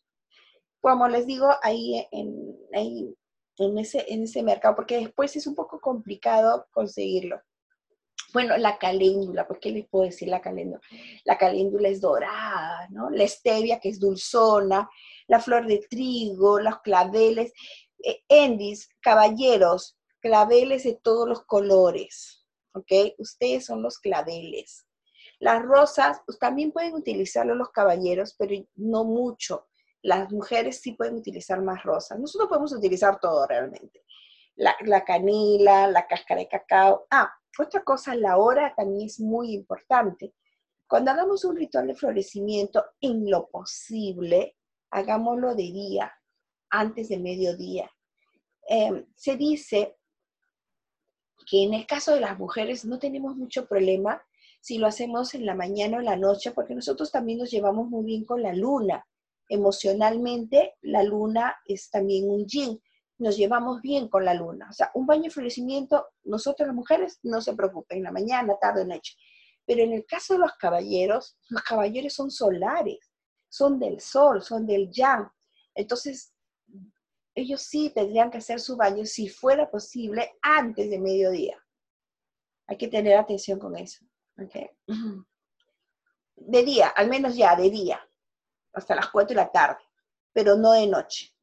Como les digo, ahí en, en, ese, en ese mercado, porque después es un poco complicado conseguirlo. Bueno, la caléndula, ¿por qué les puedo decir la caléndula? La caléndula es dorada, ¿no? La stevia, que es dulzona, la flor de trigo, los claveles, eh, endis, caballeros, claveles de todos los colores, ¿ok? Ustedes son los claveles. Las rosas, pues, también pueden utilizarlo los caballeros, pero no mucho. Las mujeres sí pueden utilizar más rosas. Nosotros podemos utilizar todo realmente. La, la la cáscara de cacao. Ah, otra cosa, la hora también es muy importante. Cuando hagamos un ritual de florecimiento, en lo posible, hagámoslo de día, antes de mediodía. Em, se dice que en el caso de las mujeres no tenemos mucho problema si lo hacemos en la mañana o en la noche, porque nosotros también nos llevamos muy bien con la luna. Emocionalmente, la luna es también un yin. Nos llevamos bien con la luna. O sea, un baño de florecimiento, nosotros las mujeres no se preocupen, en la mañana, tarde o noche. Pero en el caso de los caballeros, los caballeros son solares, son del sol, son del yang. Entonces, ellos sí tendrían que hacer su baño si fuera posible antes de mediodía. Hay que tener atención con eso. De día, al menos ya de día, hasta las 4 de la tarde, pero no de noche.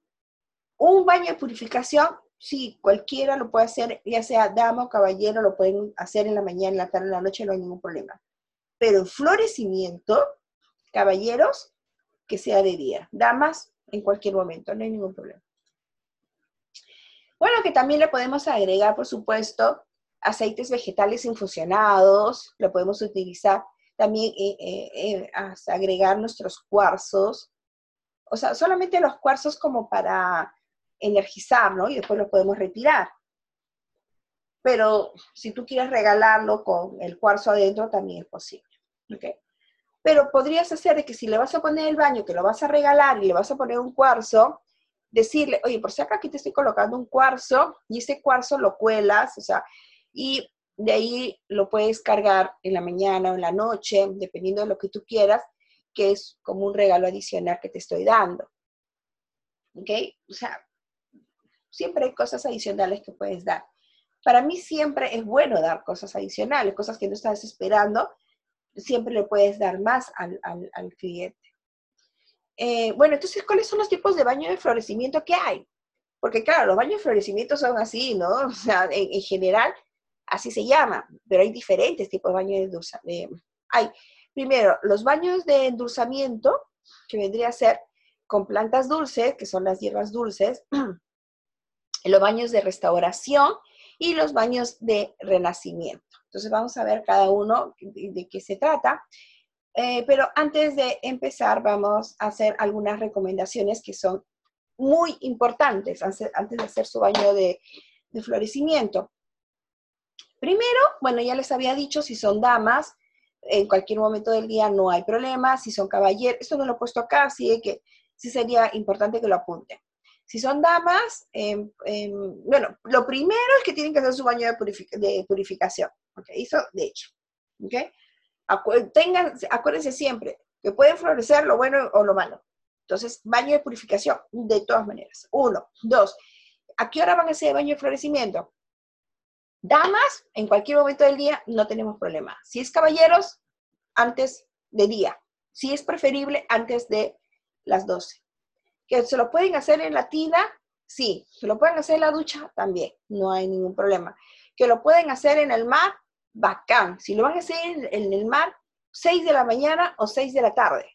Un baño de purificación, sí, cualquiera lo puede hacer, ya sea dama o caballero, lo pueden hacer en la mañana, en la tarde, en la noche, no hay ningún problema. Pero florecimiento, caballeros, que sea de día. Damas, en cualquier momento, no hay ningún problema. Bueno, que también le podemos agregar, por supuesto, aceites vegetales infusionados, lo podemos utilizar también eh, eh, eh, agregar nuestros cuarzos, o sea, solamente los cuarzos como para energizar, ¿no? Y después lo podemos retirar. Pero si tú quieres regalarlo con el cuarzo adentro, también es posible. ¿ok? Pero podrías hacer de que si le vas a poner el baño, que lo vas a regalar y le vas a poner un cuarzo, decirle, oye, por si acá aquí te estoy colocando un cuarzo y ese cuarzo lo cuelas, o sea, y de ahí lo puedes cargar en la mañana o en la noche, dependiendo de lo que tú quieras, que es como un regalo adicional que te estoy dando. ¿Ok? O sea, siempre hay cosas adicionales que puedes dar. Para mí siempre es bueno dar cosas adicionales, cosas que no estás esperando, siempre le puedes dar más al, al cliente. Eh, bueno, entonces, ¿cuáles son los tipos de baño de florecimiento que hay? Porque claro, los baños de florecimiento son así, ¿no? O sea, en, general, así se llama, pero hay diferentes tipos de baños de endulzamiento. Hay, primero, los baños de endulzamiento, que vendría a ser con plantas dulces, que son las hierbas dulces, los baños de restauración y los baños de renacimiento. Entonces vamos a ver cada uno de qué se trata. Eh, pero antes de empezar, vamos a hacer algunas recomendaciones que son muy importantes antes de hacer su baño de, florecimiento. Primero, bueno, ya les había dicho, si son damas, en cualquier momento del día no hay problema. Si son caballeros, esto no lo he puesto acá, así que sí sería importante que lo apunten. Si son damas, em, em, bueno, lo primero es que tienen que hacer su baño de, purificación. Okay, eso de hecho. ¿okay? tengan, acuérdense siempre que pueden florecer lo bueno o lo malo. Entonces, baño de purificación, de todas maneras. Uno. Dos. ¿A qué hora van a hacer baño de florecimiento? Damas, en cualquier momento del día, no tenemos problema. Si es caballeros, antes de día. Si es preferible antes de las 12. ¿Que se lo pueden hacer en la tina? Sí. ¿Que lo pueden hacer en la ducha? También. No hay ningún problema. ¿Que lo pueden hacer en el mar? Bacán. Si lo van a hacer en, el mar, 6 de la mañana o 6 de la tarde.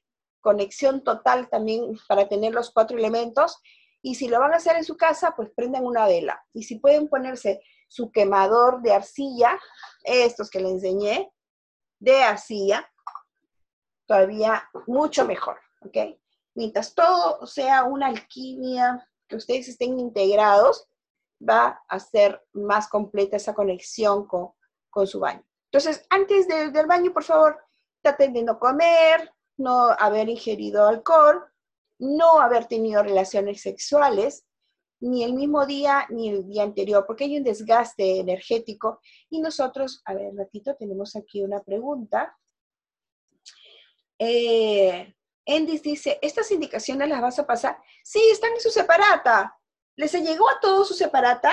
Conexión total también para tener los cuatro elementos. Y si lo van a hacer en su casa, pues prendan una vela. Y si pueden ponerse su quemador de arcilla, estos que le enseñé, de arcilla, todavía mucho mejor. Mientras todo sea una alquimia, que ustedes estén integrados, va a ser más completa esa conexión con, su baño. Entonces, antes del baño, por favor, traten de no comer, no haber ingerido alcohol, no haber tenido relaciones sexuales, ni el mismo día ni el día anterior, porque hay un desgaste energético. Y nosotros, a ver, ratito, tenemos aquí una pregunta. Eh, Endis dice, ¿estas indicaciones las vas a pasar? Sí, están en su separata. ¿Les llegó a todos su separata?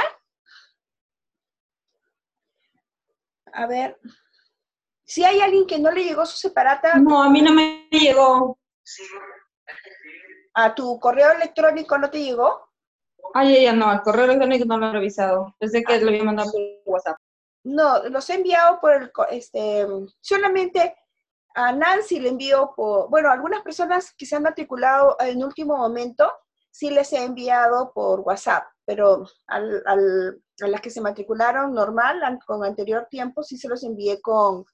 A ver, si hay alguien que no le llegó su separata. No, a mí no me llegó. ¿A tu correo electrónico no te llegó? Ah, ya, ya, no, el correo electrónico no lo he revisado. Pensé que lo había mandado por WhatsApp. No, los he enviado por el, este, solamente a Nancy le envío por, bueno, algunas personas que se han matriculado en último momento, sí les he enviado por WhatsApp, pero al, a las que se matricularon normal, con anterior tiempo, sí se los envié con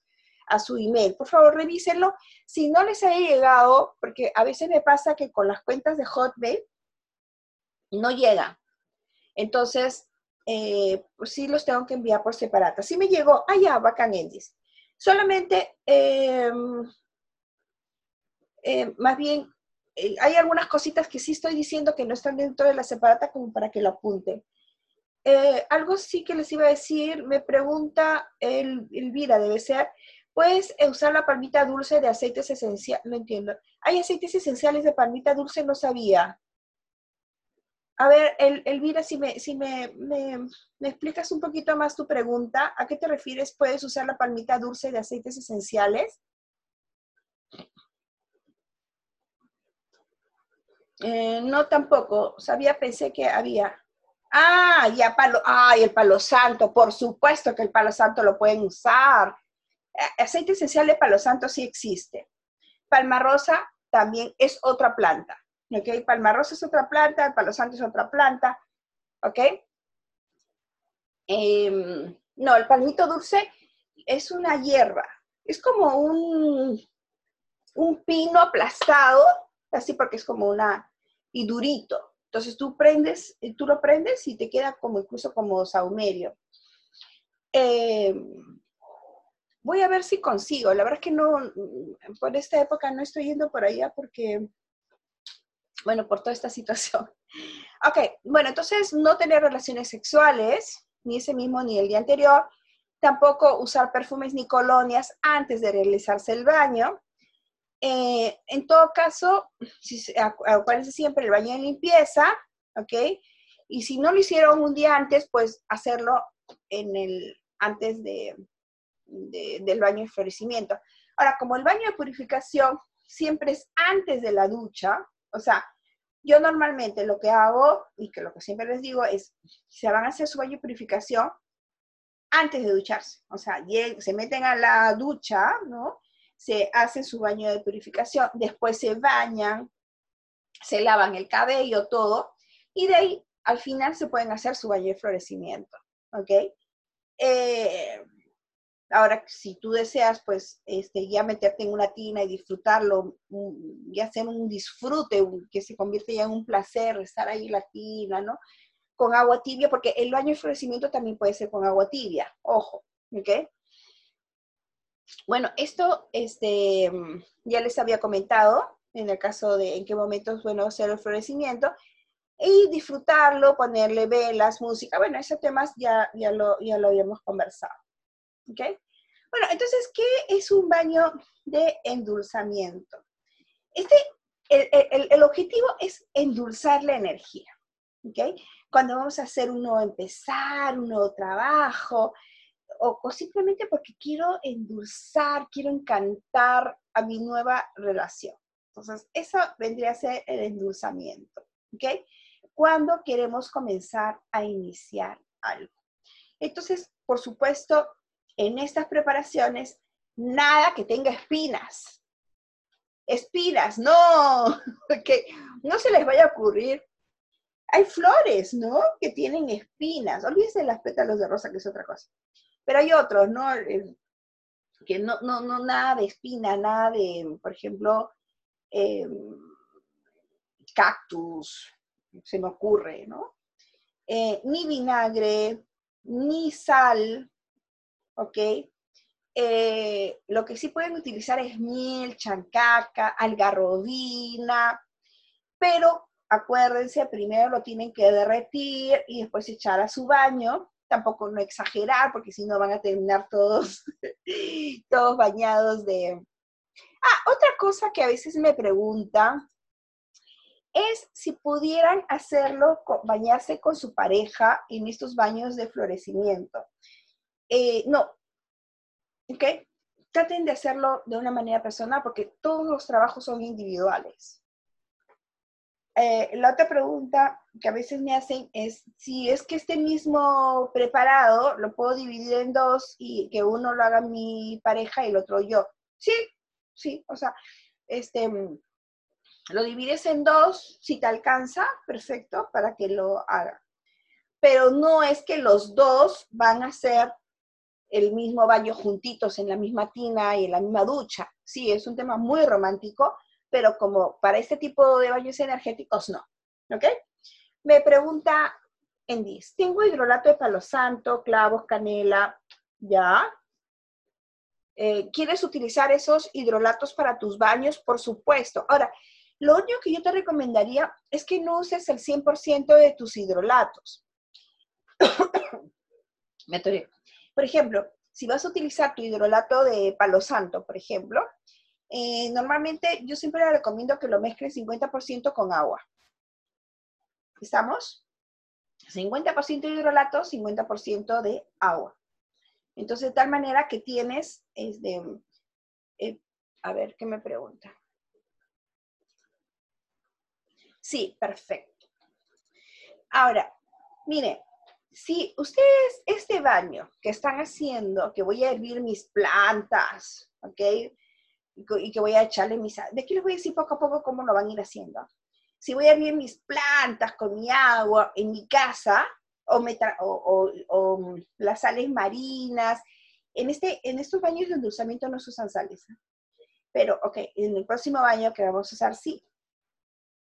a su email. Por favor, revísenlo. Si no les ha llegado, porque a veces me pasa que con las cuentas de Hotmail no llega. Entonces, eh, pues sí los tengo que enviar por separata. Sí me llegó, ah, ya, bacán, Endis. Solamente, em, más bien, eh, hay algunas cositas que sí estoy diciendo que no están dentro de la separata como para que lo apunten. Eh, algo sí que les iba a decir, me pregunta el, Elvira, debe ser, ¿puedes usar la palmita dulce de aceites esenciales? No entiendo. ¿Hay aceites esenciales de palmita dulce? No sabía. A ver, Elvira, si, me, si me, me, explicas un poquito más tu pregunta, ¿a qué te refieres? ¿Puedes usar la palmita dulce de aceites esenciales? Eh, no, tampoco. Sabía, pensé que había. Ah, ya palo. Ay, el palo santo. Por supuesto que el palo santo lo pueden usar. Eh, aceite esencial de palo santo sí existe. Palma rosa también es otra planta. ¿Ok? Palmarosa es otra planta, palo santo es otra planta, ¿ok? Em, no, el palmito dulce es una hierba, es como un, un pino aplastado, así porque es como una, y durito. Entonces tú prendes, tú lo prendes y te queda como incluso como saumerio. Em, voy a ver si consigo. La verdad es que no, por esta época no estoy yendo por allá porque bueno, por toda esta situación. Ok, bueno, entonces no tener relaciones sexuales, ni ese mismo ni el día anterior, tampoco usar perfumes ni colonias antes de realizarse el baño. Eh, en todo caso, si, acuérdense siempre el baño de limpieza, ¿ok? Y si no lo hicieron un día antes, pues hacerlo en el, antes de, del baño de florecimiento. Ahora, como el baño de purificación siempre es antes de la ducha, o sea, yo normalmente lo que hago, y que lo que siempre les digo, es, se van a hacer su baño de purificación antes de ducharse. O sea, se meten a la ducha, ¿no? Se hacen su baño de purificación, después se bañan, se lavan el cabello, todo, y de ahí al final se pueden hacer su baño de florecimiento, ¿ok? Eh, Ahora, si tú deseas, pues, este, ya meterte en una tina y disfrutarlo, mm, y hacer un disfrute, que se convierte ya en un placer estar ahí en la tina, ¿no? Con agua tibia, porque el baño de florecimiento también puede ser con agua tibia, ojo, ¿ok? Bueno, esto, este, mm, ya les había comentado, en el caso de en qué momentos, bueno, hacer el florecimiento, y disfrutarlo, ponerle velas, música, bueno, esos temas ya, ya, lo, ya lo habíamos conversado. ¿Ok? Bueno, entonces, ¿qué es un baño de endulzamiento? Este, el, objetivo es endulzar la energía. ¿ok? Cuando vamos a hacer un nuevo empezar, un nuevo trabajo, o, o simplemente porque quiero endulzar, quiero encantar a mi nueva relación. Entonces, eso vendría a ser el endulzamiento, ¿ok? Cuando queremos comenzar a iniciar algo. Entonces, por supuesto, en estas preparaciones, nada que tenga espinas. Espinas, no, que no se les vaya a ocurrir. Hay flores, ¿no? Que tienen espinas. Olvídense de las pétalos de rosa, que es otra cosa. Pero hay otros, ¿no? Que no, no, no, nada de espina, nada de, por ejemplo, em, cactus, se me ocurre, ¿no? Eh, ni vinagre, ni sal, ¿ok? Eh, lo que sí pueden utilizar es miel, chancaca, algarrobina, pero acuérdense, primero lo tienen que derretir y después echar a su baño. Tampoco no exagerar, porque si no van a terminar todos, todos bañados de... Ah, otra cosa que a veces me preguntan es si pudieran hacerlo, bañarse con su pareja en estos baños de florecimiento. Eh, no, ¿ok? Traten de hacerlo de una manera personal porque todos los trabajos son individuales. Eh, la otra pregunta que a veces me hacen es si es que este mismo preparado lo puedo dividir en dos y que uno lo haga mi pareja y el otro yo. Sí, sí, o sea, este, lo divides en dos, si te alcanza, perfecto, para que lo haga. Pero no es que los dos van a ser el mismo baño juntitos en la misma tina y en la misma ducha. Sí, es un tema muy romántico, pero como para este tipo de baños energéticos, no. ¿Ok? Me pregunta Endis, tengo hidrolato de palo santo, clavos, canela, ¿ya? Eh, ¿Quieres utilizar esos hidrolatos para tus baños? Por supuesto. Ahora, lo único que yo te recomendaría es que no uses el 100% de tus hidrolatos. Me por ejemplo, si vas a utilizar tu hidrolato de palo santo, por ejemplo, eh, normalmente yo siempre le recomiendo que lo mezcles 50% con agua. ¿Estamos? 50% de hidrolato, 50% de agua. Entonces, de tal manera que tienes, este, eh, a ver, ¿qué me pregunta? Sí, perfecto. Ahora, mire, si ustedes este baño que están haciendo, que voy a hervir mis plantas, ¿ok? Y que voy a echarle mis... De aquí les voy a decir poco a poco cómo lo van a ir haciendo. Si voy a hervir mis plantas con mi agua en mi casa, o, o, las sales marinas, en, este, en estos baños de endulzamiento no se usan sales. Pero, ok, en el próximo baño que vamos a usar, sí.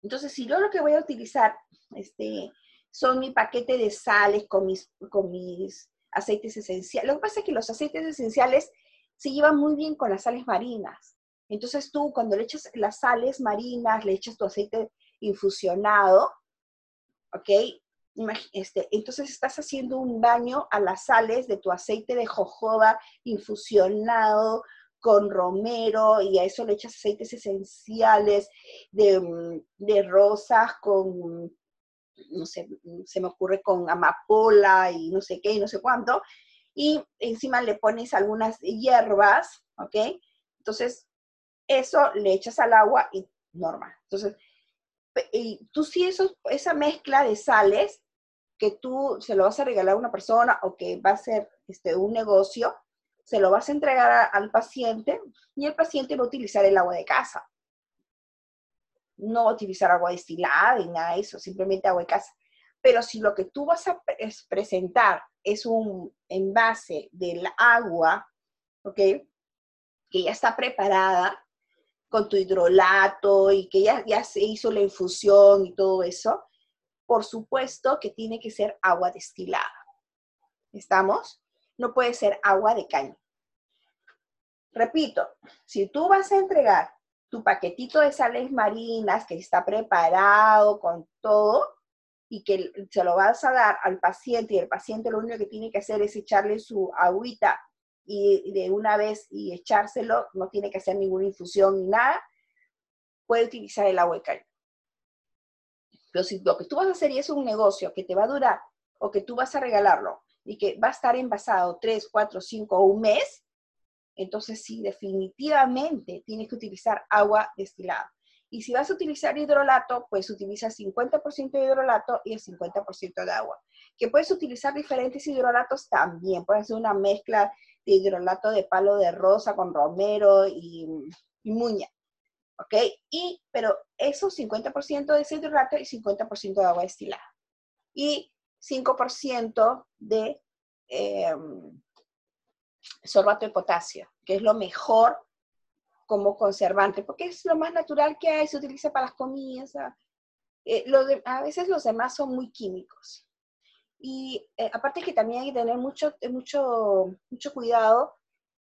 Entonces, si yo lo que voy a utilizar, este, son mi paquete de sales con mis, con mis aceites esenciales. Lo que pasa es que los aceites esenciales se llevan muy bien con las sales marinas. Entonces tú cuando le echas las sales marinas, le echas tu aceite infusionado, ¿ok? Este, entonces estás haciendo un baño a las sales de tu aceite de jojoba infusionado con romero y a eso le echas aceites esenciales de, mm, de rosas con no sé, se me ocurre con amapola y no sé qué y no sé cuánto, y encima le pones algunas hierbas, ¿ok? Entonces, eso le echas al agua y normal. Entonces, y tú sí eso, esa mezcla de sales que tú se lo vas a regalar a una persona o que va a ser este, un negocio, se lo vas a entregar al paciente y el paciente va a utilizar el agua de casa no utilizar agua destilada y nada eso, simplemente agua de casa. Pero si lo que tú vas a presentar es un envase del agua, ¿ok? Que ya está preparada con tu hidrolato y que ya, ya se hizo la infusión y todo eso, por supuesto que tiene que ser agua destilada. ¿Estamos? No puede ser agua de caña. Repito, si tú vas a entregar tu paquetito de sales marinas que está preparado con todo y que se lo vas a dar al paciente y el paciente lo único que tiene que hacer es echarle su agüita y de una vez y echárselo, no tiene que hacer ninguna infusión ni nada, puede utilizar el agua de caña. Pero si lo que tú vas a hacer y es un negocio que te va a durar o que tú vas a regalarlo y que va a estar envasado 3, 4, 5 o un mes, entonces sí, definitivamente tienes que utilizar agua destilada. Y si vas a utilizar hidrolato, pues utiliza 50% de hidrolato y el 50% de agua. Que puedes utilizar diferentes hidrolatos también. Puedes hacer una mezcla de hidrolato de palo de rosa con romero y, muña. ¿Ok? Y, pero eso 50% de ese hidrolato y 50% de agua destilada. Y 5% de em, sorbato de potasio, que es lo mejor como conservante, porque es lo más natural que hay, se utiliza para las comidas. Eh, a veces los demás son muy químicos. Y eh, aparte que también hay que tener mucho, mucho, mucho cuidado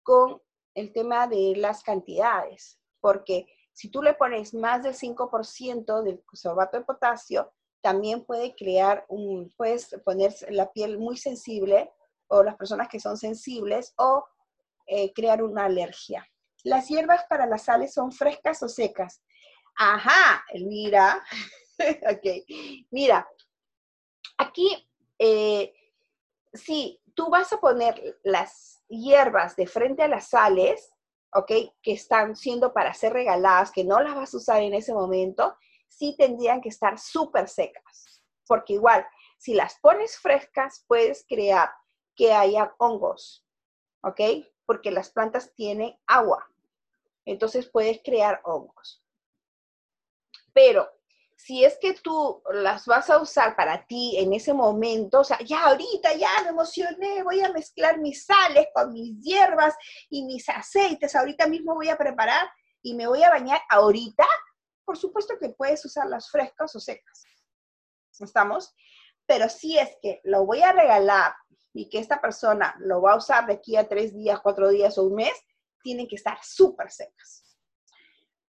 con el tema de las cantidades, porque si tú le pones más del 5% del sorbato de potasio, también puede crear un, puedes poner la piel muy sensible, o las personas que son sensibles, o eh, crear una alergia. ¿Las hierbas para las sales son frescas o secas? Ajá, mira. ok, mira. Aquí, eh, si tú vas a poner las hierbas de frente a las sales, ¿ok? Que están siendo para ser regaladas, que no las vas a usar en ese momento, sí tendrían que estar súper secas. Porque igual, si las pones frescas, puedes crear que haya hongos, ¿ok? Porque las plantas tienen agua. Entonces puedes crear hongos. Pero si es que tú las vas a usar para ti en ese momento, o sea, ya ahorita ya me emocioné, voy a mezclar mis sales con mis hierbas y mis aceites, ahorita mismo voy a preparar y me voy a bañar ahorita, por supuesto que puedes usarlas frescas o secas. ¿Estamos? Pero si es que lo voy a regalar y que esta persona lo va a usar de aquí a tres días, cuatro días o un mes, tienen que estar súper secas.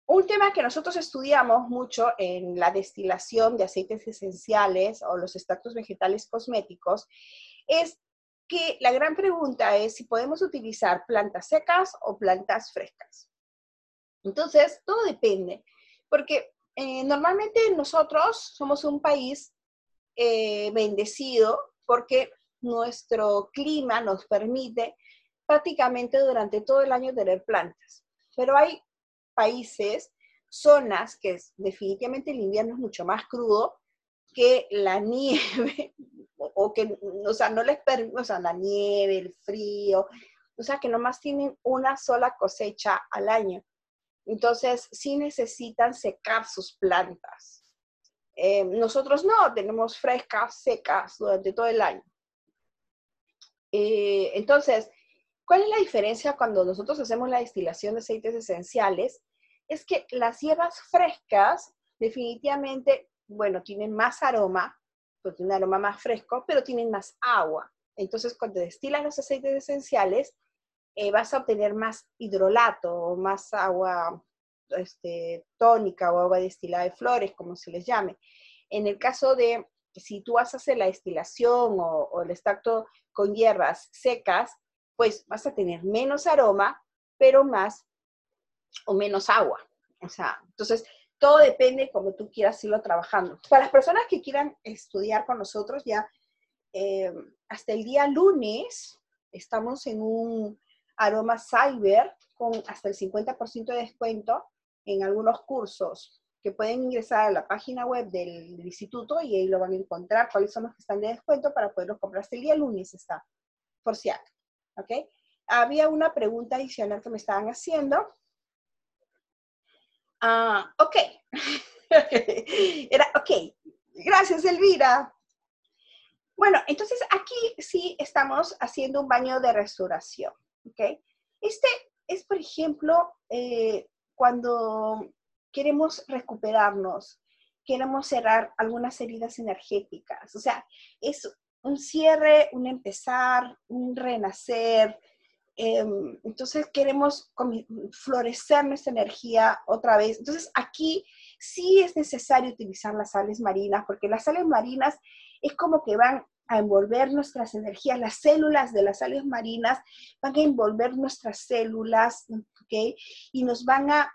Un tema que nosotros estudiamos mucho en la destilación de aceites esenciales o los extractos vegetales cosméticos es que la gran pregunta es si podemos utilizar plantas secas o plantas frescas. Entonces, todo depende, porque eh, normalmente nosotros somos un país eh, bendecido porque nuestro clima nos permite prácticamente durante todo el año tener plantas. Pero hay países, zonas que definitivamente el invierno es mucho más crudo que la nieve, o que, o sea, no les permite, o sea, la nieve, el frío, o sea, que nomás tienen una sola cosecha al año. Entonces, sí necesitan secar sus plantas. Eh, nosotros no, tenemos frescas, secas durante todo el año. Eh, entonces, ¿Cuál es la diferencia cuando nosotros hacemos la destilación de aceites esenciales? Es que las hierbas frescas definitivamente, bueno, tienen más aroma, pues tienen un aroma más fresco, pero tienen más agua. Entonces, cuando destilas los aceites esenciales, eh, vas a obtener más hidrolato o más agua este, tónica o agua destilada de flores, como se les llame. En el caso de si tú hacer la destilación o, o el extracto con hierbas secas, pues vas a tener menos aroma, pero más o menos agua. O sea, entonces todo depende como tú quieras irlo trabajando. Para las personas que quieran estudiar con nosotros, ya eh, hasta el día lunes estamos en un aroma cyber con hasta el 50% de descuento en algunos cursos que pueden ingresar a la página web del, instituto y ahí lo van a encontrar cuáles son los que están de descuento para poderlos comprar. Hasta el día lunes está, por si acaso. ¿ok? Había una pregunta adicional que me estaban haciendo. Ah, ok. Era, ok. Gracias, Elvira. Bueno, entonces aquí sí estamos haciendo un baño de restauración, ¿ok? Este es, por ejemplo, eh, cuando queremos recuperarnos, queremos cerrar algunas heridas energéticas, o sea, es un cierre, un empezar, un renacer. Em, entonces queremos florecer nuestra energía otra vez. Entonces aquí sí es necesario utilizar las sales marinas, porque las sales marinas es como que van a envolver nuestras energías, las células de las sales marinas van a envolver nuestras células, ¿ok? Y nos van a,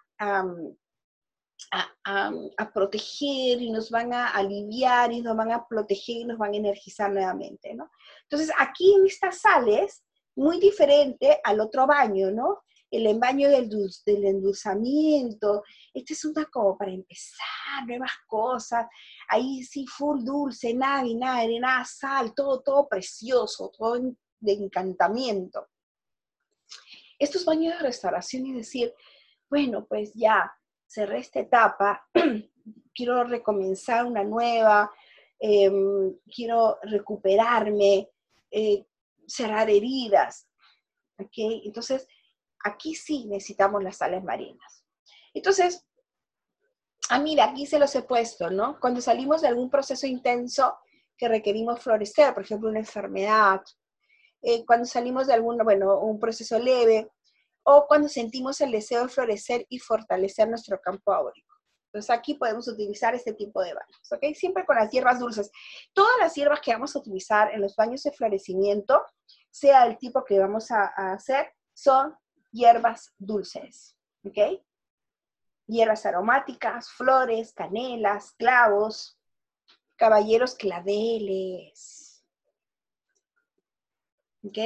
a, proteger y nos van a aliviar y nos van a proteger y nos van a energizar nuevamente, ¿no? Entonces, aquí en estas sales, muy diferente al otro baño, ¿no? El baño del, del endulzamiento, este es una como para empezar, nuevas cosas, ahí sí, full dulce, nada, vinagre, nada, sal, todo, todo precioso, todo de encantamiento. Estos baños de restauración y decir, bueno, pues ya, cerré esta etapa, quiero recomenzar una nueva, em, quiero recuperarme, eh, cerrar heridas. ¿okay? Entonces, aquí sí necesitamos las sales marinas. Entonces, ah, mira, aquí se los he puesto, ¿no? Cuando salimos de algún proceso intenso que requerimos florecer, por ejemplo, una enfermedad, eh, cuando salimos de algún, bueno, un proceso leve, o cuando sentimos el deseo de florecer y fortalecer nuestro campo áurico. Entonces aquí podemos utilizar este tipo de baños, ¿ok? Siempre con las hierbas dulces. Todas las hierbas que vamos a utilizar en los baños de florecimiento, sea el tipo que vamos a, hacer, son hierbas dulces, ¿ok? Hierbas aromáticas, flores, canelas, clavos, caballeros claveles, ¿ok?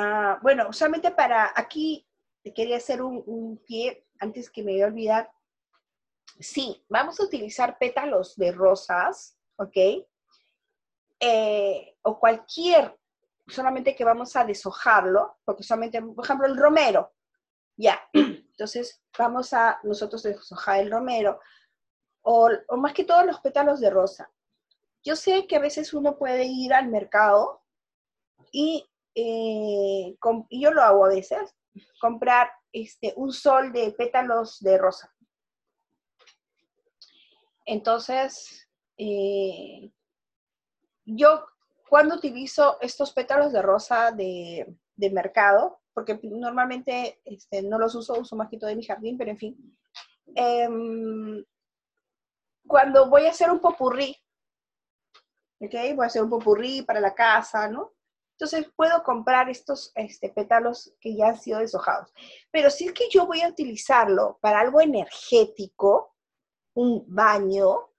Ah, bueno, solamente para aquí quería hacer un, pie antes que me voy a olvidar. Sí, vamos a utilizar pétalos de rosas, ¿ok? Eh, o cualquier, solamente que vamos a deshojarlo, porque solamente, por ejemplo, el romero, ya. Entonces, vamos a nosotros deshojar el romero, o más que todos los pétalos de rosa. Yo sé que a veces uno puede ir al mercado y eh, y yo lo hago a veces, comprar este, un sol de pétalos de rosa. Entonces, eh, yo cuando utilizo estos pétalos de rosa de, mercado, porque normalmente este, no los uso, uso más que todo en mi jardín, pero en fin, em, cuando voy a hacer un popurrí, ¿ok? Voy a hacer un popurrí para la casa, ¿no? Entonces puedo comprar estos este, pétalos que ya han sido deshojados. Pero si es que yo voy a utilizarlo para algo energético, un baño,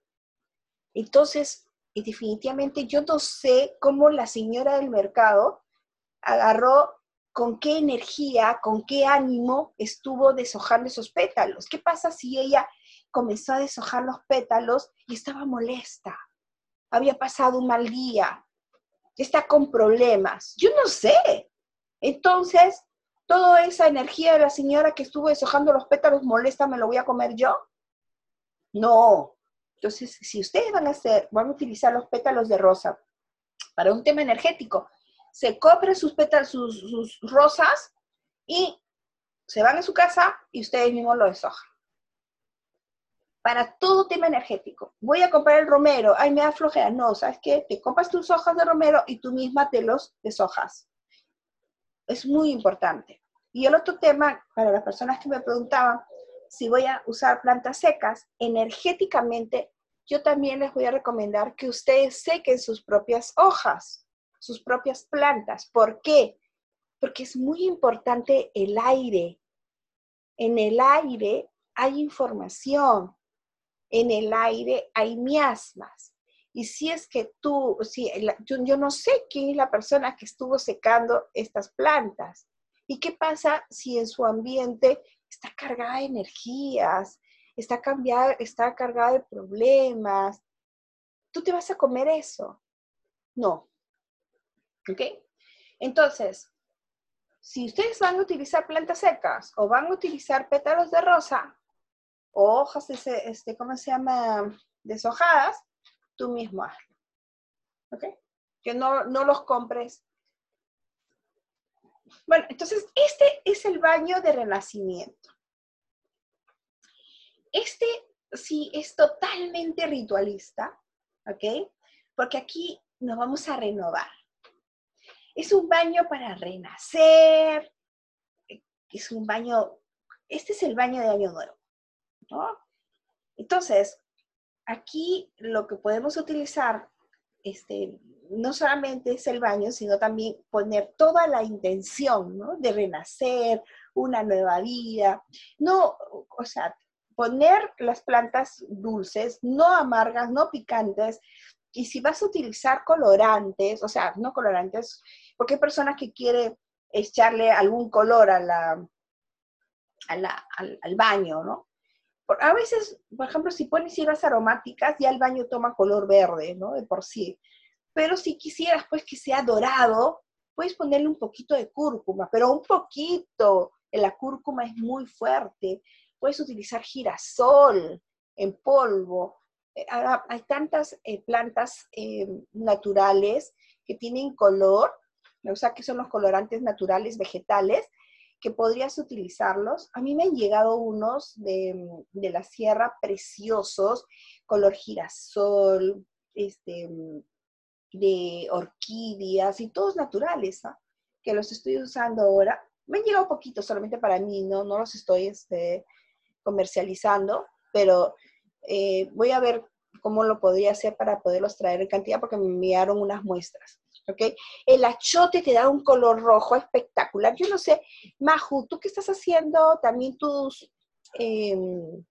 entonces definitivamente yo no sé cómo la señora del mercado agarró con qué energía, con qué ánimo estuvo deshojando esos pétalos. ¿Qué pasa si ella comenzó a deshojar los pétalos y estaba molesta? Había pasado un mal día, está con problemas. Yo no sé. Entonces, toda esa energía de la señora que estuvo deshojando los pétalos molesta, ¿me lo voy a comer yo? No. Entonces, si ustedes van a hacer, van a utilizar los pétalos de rosa para un tema energético, se compran sus pétalos, sus, sus rosas y se van a su casa y ustedes mismos lo deshojan para todo tema energético. Voy a comprar el romero, ay, me da flojera. No, ¿sabes qué? Te compras tus hojas de romero y tú misma te los deshojas. Es muy importante. Y el otro tema, para las personas que me preguntaban si voy a usar plantas secas, energéticamente, yo también les voy a recomendar que ustedes sequen sus propias hojas, sus propias plantas. ¿Por qué? Porque es muy importante el aire. En el aire hay información, en el aire hay miasmas. Y si es que tú, si, yo, no sé quién es la persona que estuvo secando estas plantas. ¿Y qué pasa si en su ambiente está cargada de energías, está, cambiada, está cargada de problemas? ¿Tú te vas a comer eso? No. ¿Ok? Entonces, si ustedes van a utilizar plantas secas o van a utilizar pétalos de rosa, hojas, este, ¿cómo se llama? Deshojadas, tú mismo hazlo. ¿Ok? Que no, no los compres. Bueno, entonces este es el baño de renacimiento. Este sí es totalmente ritualista, ¿ok? Porque aquí nos vamos a renovar. Es un baño para renacer, es un baño, este es el baño de Año Nuevo. Entonces, aquí lo que podemos utilizar, este, no solamente es el baño, sino también poner toda la intención, De renacer, una nueva vida. No, o sea, poner las plantas dulces, no amargas, no picantes, y si vas a utilizar colorantes, o sea, no colorantes, porque hay personas que quieren echarle algún color a la, al, baño, ¿no? A veces, por ejemplo, si pones hierbas aromáticas, ya el baño toma color verde, ¿no? De por sí. Pero si quisieras, pues, que sea dorado, puedes ponerle un poquito de cúrcuma, pero un poquito. La cúrcuma es muy fuerte. Puedes utilizar girasol en polvo. Eh, hay tantas eh, plantas eh, naturales que tienen color, o sea, que son los colorantes naturales vegetales, que podrías utilizarlos. A mí me han llegado unos de, la sierra preciosos, color girasol, este, de orquídeas y todos naturales, ¿ah? que los estoy usando ahora. Me han llegado poquito solamente para mí, no, no los estoy este, comercializando, pero eh, voy a ver cómo lo podría hacer para poderlos traer en cantidad porque me enviaron unas muestras. ¿Ok? El achote te da un color rojo espectacular. Yo no sé, Maju, ¿tú qué estás haciendo? También tus, em,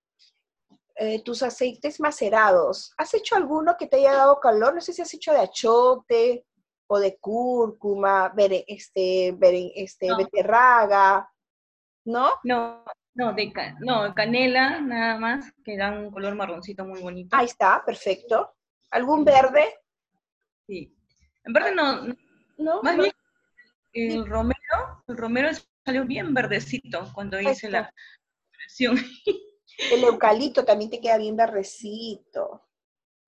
eh, tus aceites macerados. ¿Has hecho alguno que te haya dado calor? No sé si has hecho de achote o de cúrcuma, este, este, beterraga, ¿no? No, no, de no, canela nada más, que da un color marroncito muy bonito. Ahí está, perfecto. ¿Algún verde? Sí. En verde no, no, más bien el romero, el romero salió bien verdecito cuando hice la operación. El eucalipto también te queda bien verdecito.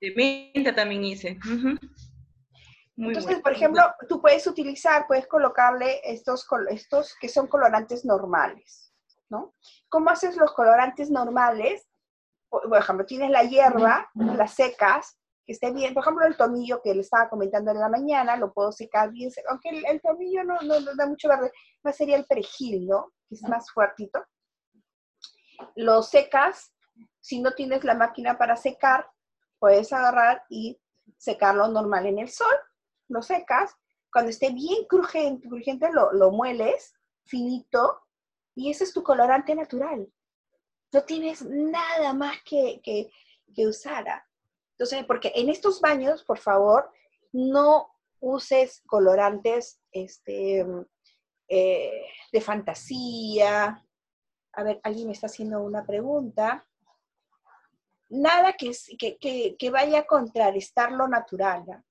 De menta también hice. Entonces, por ejemplo, tú puedes utilizar, puedes colocarle estos, estos que son colorantes normales, ¿no? ¿Cómo haces los colorantes normales? Por ejemplo, tienes la hierba, las secas, que esté bien. Por ejemplo, el tomillo que le estaba comentando en la mañana, lo puedo secar bien, aunque el, tomillo no, no, da mucho verde, más sería el perejil, ¿no? Que es más fuertito lo secas. Si no tienes la máquina para secar, puedes agarrar y secarlo normal en el sol. Lo secas. Cuando esté bien crujiente, crujiente lo, lo mueles finito y ese es tu colorante natural. No tienes nada más que, que, usar. Entonces, porque en estos baños, por favor, no uses colorantes este, eh, de fantasía, a ver, alguien me está haciendo una pregunta. Nada que, que, vaya a contrarrestar lo natural. ¿no?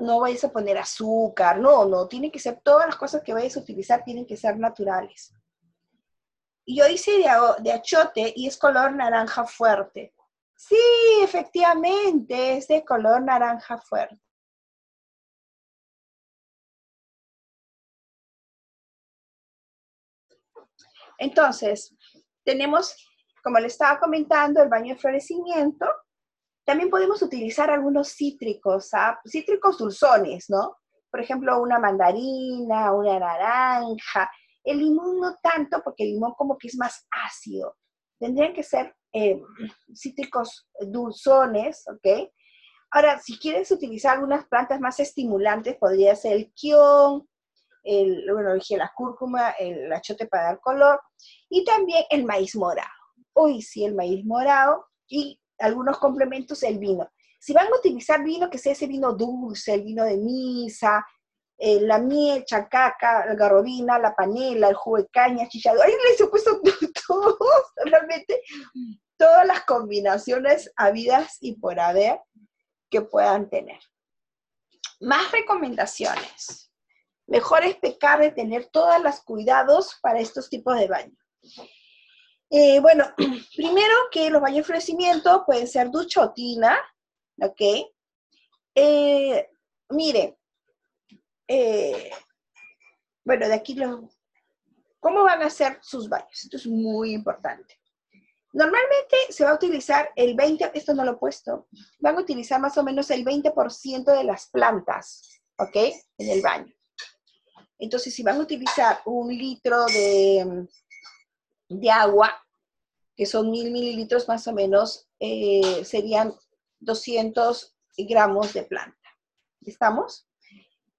no vayas a poner azúcar, no, no, tiene que ser, todas las cosas que vayas a utilizar tienen que ser naturales. Yo hice de achote y es color naranja fuerte. Sí, efectivamente, es de color naranja fuerte. Entonces, tenemos, como le estaba comentando, el baño de florecimiento. También podemos utilizar algunos cítricos, ¿ah? cítricos dulzones, ¿no? Por ejemplo, una mandarina, una naranja. El limón no tanto, porque el limón como que es más ácido. Tendrían que ser eh, cítricos dulzones, ¿ok? Ahora, si quieres utilizar algunas plantas más estimulantes, podría ser el kion, el, bueno, la cúrcuma, el achote para dar color, y también el maíz morado. Hoy sí, el maíz morado y algunos complementos, el vino. Si van a utilizar vino, que sea ese vino dulce, el vino de misa, eh, la miel, chacaca, la garrobina, la panela, el jugo de caña, chicharro. Ahí les he puesto todos, realmente, todas las combinaciones habidas y por haber que puedan tener. Más recomendaciones. Mejor es pecar de tener todos los cuidados para estos tipos de baño. Eh, bueno, primero que los baños de florecimiento pueden ser duchotina, ¿ok? Eh, mire, eh, bueno, de aquí lo, ¿cómo van a ser sus baños? Esto es muy importante. Normalmente se va a utilizar el 20, esto no lo he puesto, van a utilizar más o menos el 20% de las plantas, ¿ok? En el baño. Entonces, si van a utilizar un litro de, de agua, que son mil mililitros más o menos, eh, serían 200 gramos de planta. ¿Estamos?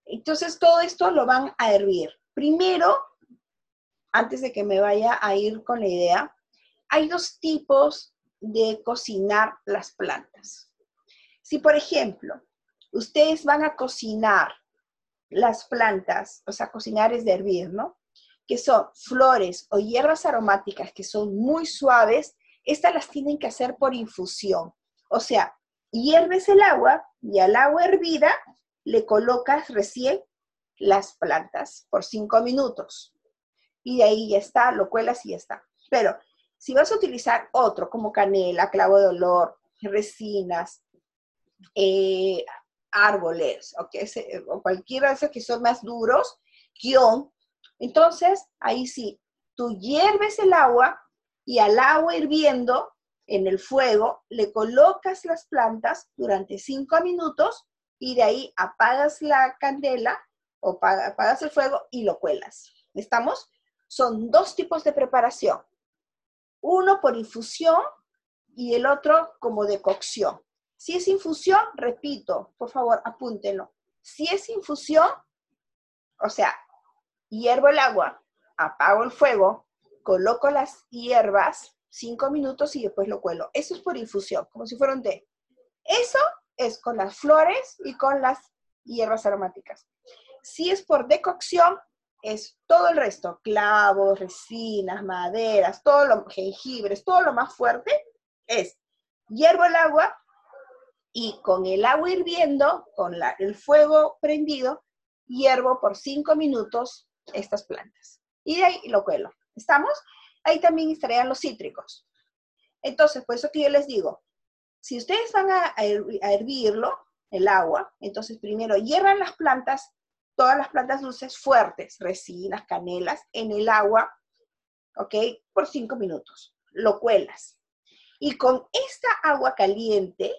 Entonces, todo esto lo van a hervir. Primero, antes de que me vaya a ir con la idea, hay dos tipos de cocinar las plantas. Si, por ejemplo, ustedes van a cocinar las plantas, o sea, cocinar es de hervir, ¿no? Que son flores o hierbas aromáticas que son muy suaves, estas las tienen que hacer por infusión. O sea, hierves el agua y al agua hervida le colocas recién las plantas por cinco minutos. Y de ahí ya está, lo cuelas y ya está. Pero si vas a utilizar otro como canela, clavo de olor, resinas, eh, árboles, o, cualquiera de esos que son más duros, guion, entonces ahí sí, tú hierves el agua y al agua hirviendo en el fuego le colocas las plantas durante cinco minutos y de ahí apagas la candela o apagas el fuego y lo cuelas. ¿Estamos? Son dos tipos de preparación. Uno por infusión y el otro como de cocción. Si es infusión, repito, por favor, apúntenlo. Si es infusión, o sea, hiervo el agua, apago el fuego, coloco las hierbas, cinco minutos y después lo cuelo. Eso es por infusión, como si fuera un té. Eso es con las flores y con las hierbas aromáticas. Si es por decocción, es todo el resto, clavos, resinas, maderas, todo lo, jengibres, todo lo más fuerte, es hiervo el agua y con el agua hirviendo, con el fuego prendido, hiervo por cinco minutos estas plantas. Y de ahí lo cuelo. ¿Estamos? Ahí también estarían los cítricos. Entonces, por eso que yo les digo, si ustedes van a, hervirlo, el agua, entonces primero hierran las plantas, todas las plantas dulces fuertes, resinas, canelas, en el agua, ¿ok? Por cinco minutos. Lo cuelas. Y con esta agua caliente,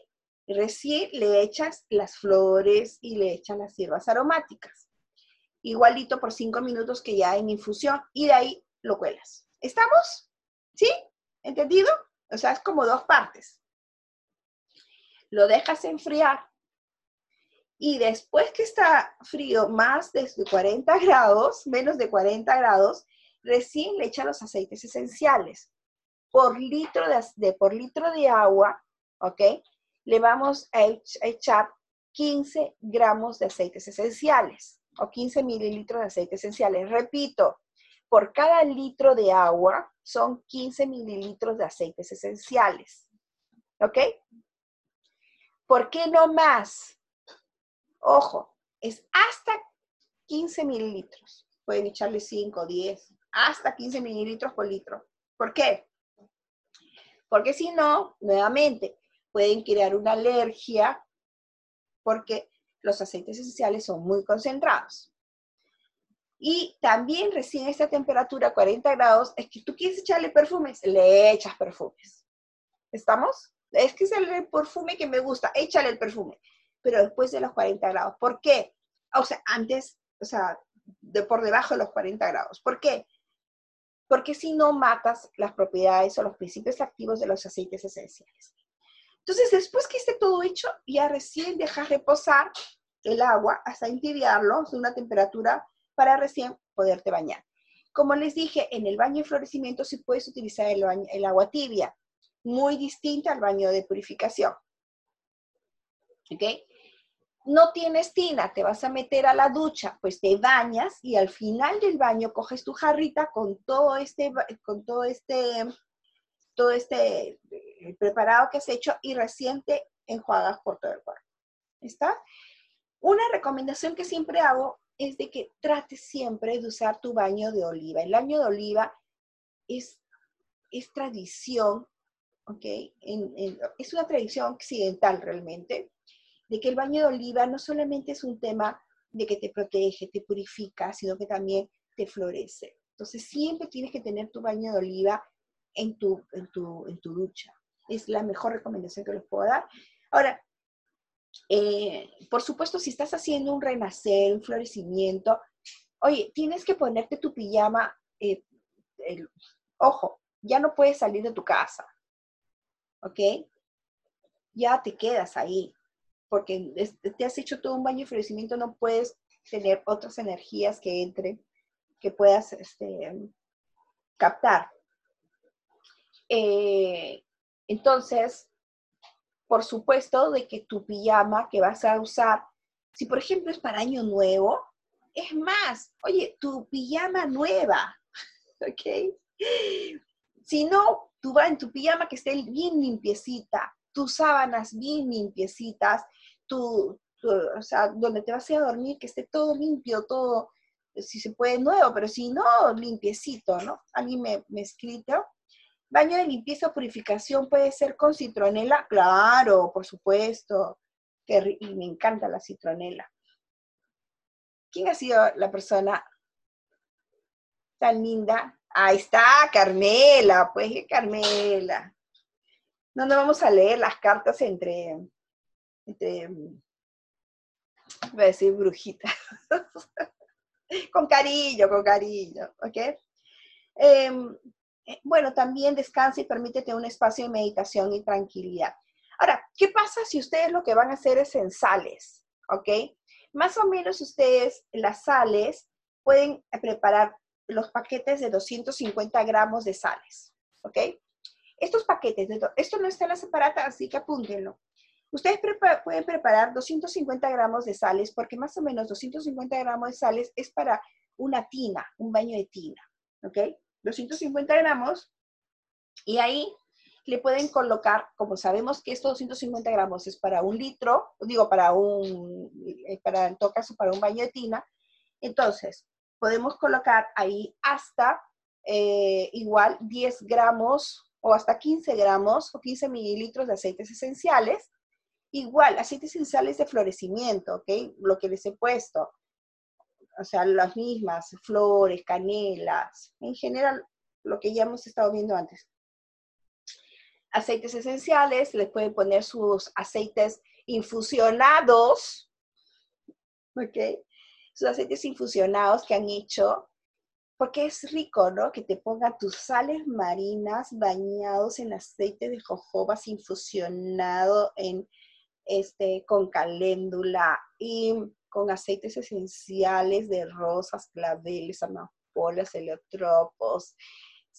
recién le echas las flores y le echas las hierbas aromáticas. Igualito por cinco minutos que ya en infusión y de ahí lo cuelas. ¿Estamos? ¿Sí? ¿Entendido? O sea, es como dos partes lo dejas enfriar y después que está frío más de 40 grados, menos de 40 grados, recién le echa los aceites esenciales. Por litro de, por litro de agua, ¿ok? Le vamos a echar 15 gramos de aceites esenciales o 15 mililitros de aceites esenciales. Repito, por cada litro de agua son 15 mililitros de aceites esenciales. ¿Ok? ¿Por qué no más? Ojo, es hasta 15 mililitros. Pueden echarle 5, 10, hasta 15 mililitros por litro. ¿Por qué? Porque si no, nuevamente, pueden crear una alergia porque los aceites esenciales son muy concentrados. Y también recién esta temperatura, 40 grados, es que tú quieres echarle perfumes, le echas perfumes. ¿Estamos? es que es el perfume que me gusta, échale el perfume, pero después de los 40 grados. ¿Por qué? O sea, antes, o sea, de por debajo de los 40 grados. ¿Por qué? Porque si no matas las propiedades o los principios activos de los aceites esenciales. Entonces, después que esté todo hecho, ya recién dejas reposar el agua hasta entibiarlo a una temperatura para recién poderte bañar. Como les dije, en el baño de florecimiento sí puedes utilizar el, el agua tibia muy distinta al baño de purificación. ¿Ok? No tienes tina, te vas a meter a la ducha, pues te bañas y al final del baño coges tu jarrita con todo este, con todo este, todo este eh, preparado que has hecho y recién te enjuagas por todo el cuerpo. ¿Está? Una recomendación que siempre hago es de que trates siempre de usar tu baño de oliva. El baño de oliva es, es tradición ¿ok? es una tradición occidental realmente, de que el baño de oliva no solamente es un tema de que te protege, te purifica, sino que también te florece. Entonces siempre tienes que tener tu baño de oliva en tu, en tu, en tu ducha. Es la mejor recomendación que les puedo dar. Ahora, eh, por supuesto, si estás haciendo un renacer, un florecimiento, oye, tienes que ponerte tu pijama, eh, ojo, ya no puedes salir de tu casa, ¿ok? Ya te quedas ahí, porque te has hecho todo un baño de florecimiento, no puedes tener otras energías que entren, que puedas este, captar. Eh, entonces, por supuesto, de que tu pijama que vas a usar, si por ejemplo es para año nuevo, es más, oye, tu pijama nueva, ¿ok? Si no, tú vas en tu pijama que esté bien limpiecita, tus sábanas bien limpiecitas, tu, o sea, donde te vas a ir a dormir, que esté todo limpio, todo, si se puede, nuevo, pero si no, limpiecito, ¿no? Alguien me, me escrito. Baño de limpieza o purificación puede ser con citronela, claro, por supuesto, que, y me encanta la citronela. ¿Quién ha sido la persona tan linda? Ahí está, Carmela, pues, Carmela. No, no vamos a leer las cartas entre, entre voy a decir brujita. con cariño, con cariño, ¿ok? Em, bueno, también descansa y permítete un espacio de meditación y tranquilidad. Ahora, ¿qué pasa si ustedes lo que van a hacer es en sales? ¿Ok? Más o menos ustedes, las sales, pueden preparar los paquetes de 250 gramos de sales. ¿Ok? Estos paquetes, esto no está en la separata, así que apúntenlo. Ustedes pueden preparar 250 gramos de sales, porque más o menos 250 gramos de sales es para una tina, un baño de tina, ¿ok? 250 gramos, y ahí le pueden colocar, como sabemos que estos 250 gramos es para un litro, digo, para un, eh, para, en todo caso, para un baño de tina, entonces podemos colocar ahí hasta eh, igual 10 gramos o hasta 15 gramos o 15 mililitros de aceites esenciales, Igual, aceites esenciales de florecimiento, ¿ok? Lo que les he puesto. O sea, las mismas, flores, canelas, en general, lo que ya hemos estado viendo antes. Aceites esenciales, les pueden poner sus aceites infusionados, ¿ok? Sus aceites infusionados que han hecho, porque es rico, ¿no? Que te pongan tus sales marinas bañados en aceite de jojobas infusionado en este, con caléndula y con aceites esenciales de rosas, claveles, amapolas, heliotropos,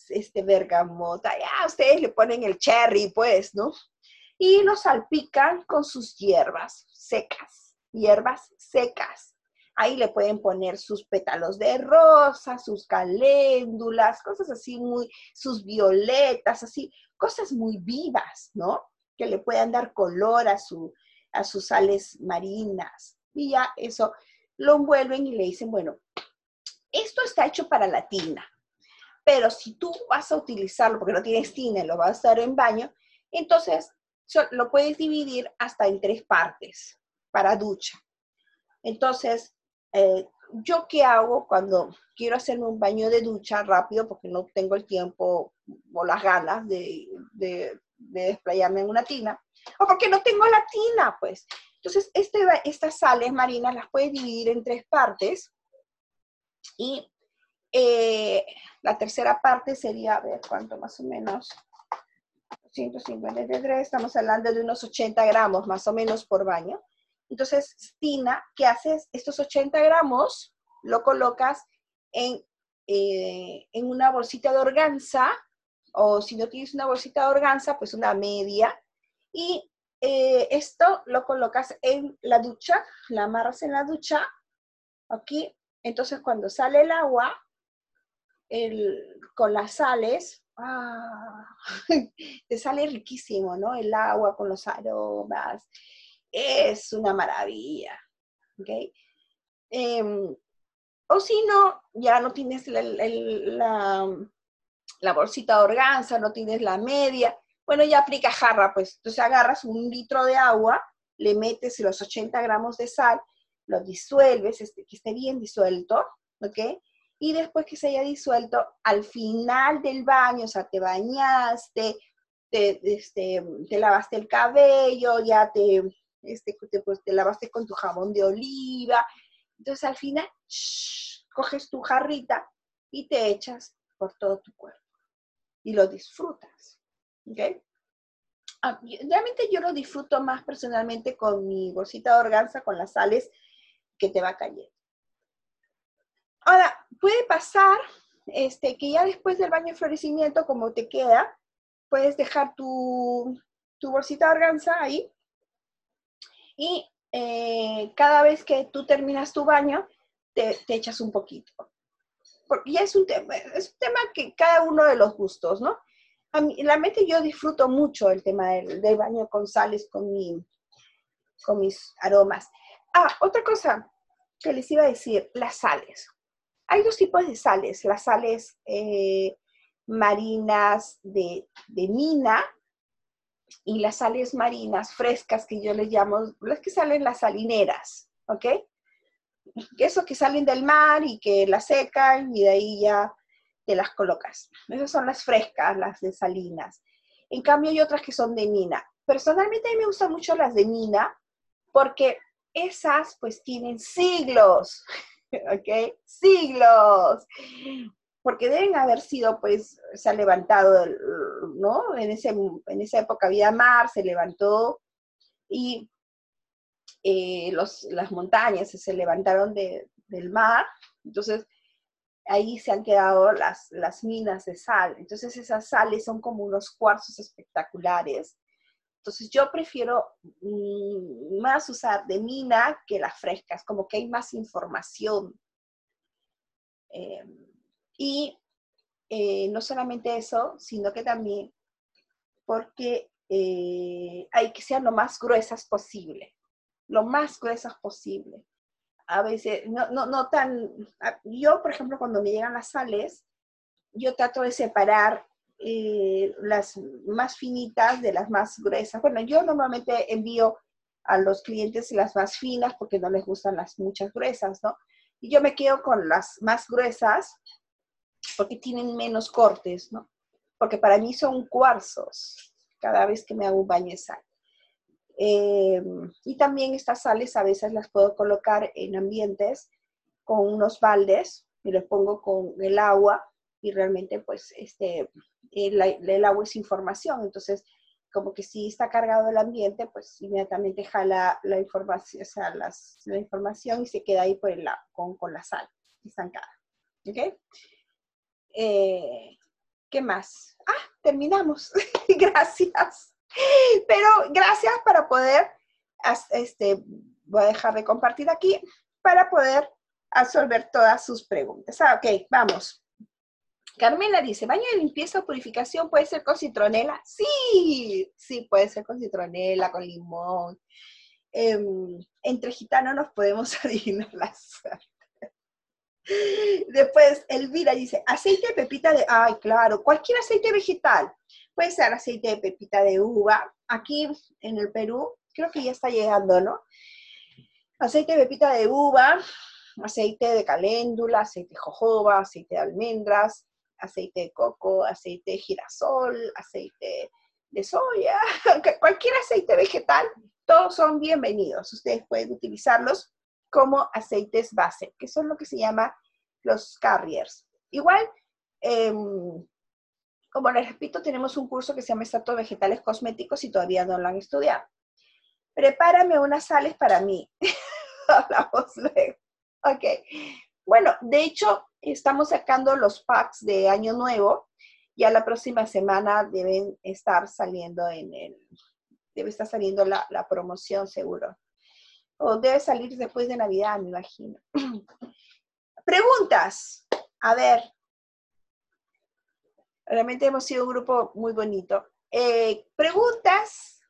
este, bergamota, ya ustedes le ponen el cherry, pues, ¿no? Y lo salpican con sus hierbas secas, hierbas secas. Ahí le pueden poner sus pétalos de rosa, sus caléndulas, cosas así muy, sus violetas, así, cosas muy vivas, ¿no? que le puedan dar color a, su, a sus sales marinas. Y ya eso lo envuelven y le dicen, bueno, esto está hecho para la tina, pero si tú vas a utilizarlo porque no tienes tina y lo vas a usar en baño, entonces lo puedes dividir hasta en tres partes para ducha. Entonces, eh, ¿yo qué hago cuando quiero hacerme un baño de ducha rápido porque no tengo el tiempo o las ganas de, de desplayarme en una tina, o porque no tengo la tina, pues. Entonces, este, estas sales marinas las puedes dividir en tres partes y eh, la tercera parte sería, a ver, ¿cuánto más o menos? 153, estamos hablando de unos 80 gramos más o menos por baño. Entonces, Tina, ¿qué haces? Estos 80 gramos lo colocas en, eh, en una bolsita de organza o si no tienes una bolsita de organza, pues una media. Y eh, esto lo colocas en la ducha, la amarras en la ducha, aquí. Entonces cuando sale el agua, con las sales, ah, te sale riquísimo, ¿no? El agua con los aromas. Es una maravilla. ¿ok? Em, o si no, ya no tienes la, la bolsita de organza, no tienes la media, bueno, ya aplica jarra, pues entonces agarras un litro de agua, le metes los 80 gramos de sal, lo disuelves, este, que esté bien disuelto, ¿ok? Y después que se haya disuelto, al final del baño, o sea, te bañaste, te, este, te lavaste el cabello, ya te, este, te, pues, te lavaste con tu jabón de oliva. Entonces al final, coges tu jarrita y te echas por todo tu cuerpo y lo disfrutas. ¿Ok? Ah, realmente yo lo disfruto más personalmente con mi bolsita de organza, con las sales que te va cayendo. Ahora, puede pasar este, que ya después del baño de florecimiento, como te queda, puedes dejar tu, tu bolsita de organza ahí y eh, cada vez que tú terminas tu baño, te, echas un poquito. Porque es un tema, es un tema que cada uno de los gustos, ¿no? A mí, la mente yo disfruto mucho el tema del, del baño con sales, con, mi, con mis aromas. Ah, otra cosa que les iba a decir, las sales. Hay dos tipos de sales, las sales eh, marinas de, de, mina y las sales marinas frescas que yo les llamo, las que salen las salineras, ¿ok? Eso que salen del mar y que las secan y de ahí ya te las colocas. Esas son las frescas, las de salinas. En cambio hay otras que son de mina. Personalmente a mí me gustan mucho las de mina porque esas pues tienen siglos, ¿ok? Siglos porque deben haber sido, pues, se ha levantado, ¿no? En, ese, en esa época había mar, se levantó y eh, los, las montañas se levantaron del mar, entonces ahí se han quedado las, las minas de sal. Entonces esas sales son como unos cuarzos espectaculares. Entonces yo prefiero mm, más usar de mina que las frescas, como que hay más información. Eh, y eh, no solamente eso, sino que también porque eh, hay que ser lo más gruesas posible, lo más gruesas posible. A veces, no, no, no tan, yo por ejemplo cuando me llegan las sales, yo trato de separar eh, las más finitas de las más gruesas. Bueno, yo normalmente envío a los clientes las más finas porque no les gustan las muchas gruesas, ¿no? Y yo me quedo con las más gruesas porque tienen menos cortes, ¿no? Porque para mí son cuarzos cada vez que me hago un baño de sal. Eh, y también estas sales a veces las puedo colocar en ambientes con unos baldes y les pongo con el agua y realmente pues este, el, el, agua es información, entonces como que si está cargado el ambiente, pues inmediatamente jala la información, o sea, las, la información y se queda ahí por el, con, con la sal estancada. ¿Ok? Eh, ¿Qué más? Ah, terminamos. gracias. Pero gracias para poder, este, voy a dejar de compartir aquí, para poder absorber todas sus preguntas. Ah, ok, vamos. Carmela dice, ¿baño de limpieza o purificación puede ser con citronela? Sí, sí, puede ser con citronela, con limón. Em, entre gitanos nos podemos adivinar las Después, Elvira dice, aceite de pepita de, ay, claro, cualquier aceite vegetal. Puede ser aceite de pepita de uva. Aquí en el Perú, creo que ya está llegando, ¿no? Aceite de pepita de uva, aceite de caléndula, aceite de jojoba, aceite de almendras, aceite de coco, aceite de girasol, aceite de soya, cualquier aceite vegetal, todos son bienvenidos. Ustedes pueden utilizarlos como aceites base, que son lo que se llama los carriers. Igual, em, como les repito, tenemos un curso que se llama Estatus Vegetales Cosméticos y todavía no lo han estudiado. Prepárame unas sales para mí. Hablamos luego. Ok. Bueno, de hecho, estamos sacando los packs de Año Nuevo. Ya la próxima semana deben estar saliendo en el, debe estar saliendo la, la promoción seguro o debe salir después de Navidad, me imagino. Preguntas. A ver. Realmente hemos sido un grupo muy bonito. Eh, preguntas.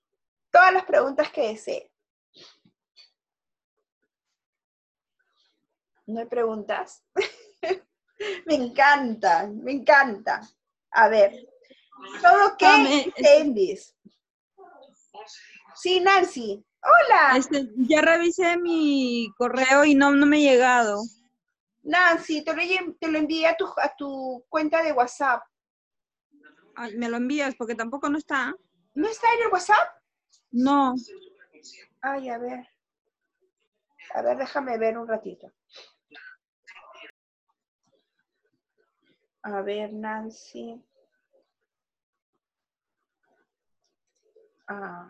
Todas las preguntas que desee. ¿No hay preguntas? me encanta, me encanta. A ver. ¿Todo qué entendís? Sí, Nancy. Hola. Este, ya revisé mi correo y no, no me ha llegado. Nancy, te lo, te lo envié a tu, a tu cuenta de WhatsApp. Ay, me lo envías porque tampoco no está. ¿No está en el WhatsApp? No. Ay, a ver. A ver, déjame ver un ratito. A ver, Nancy. Ah.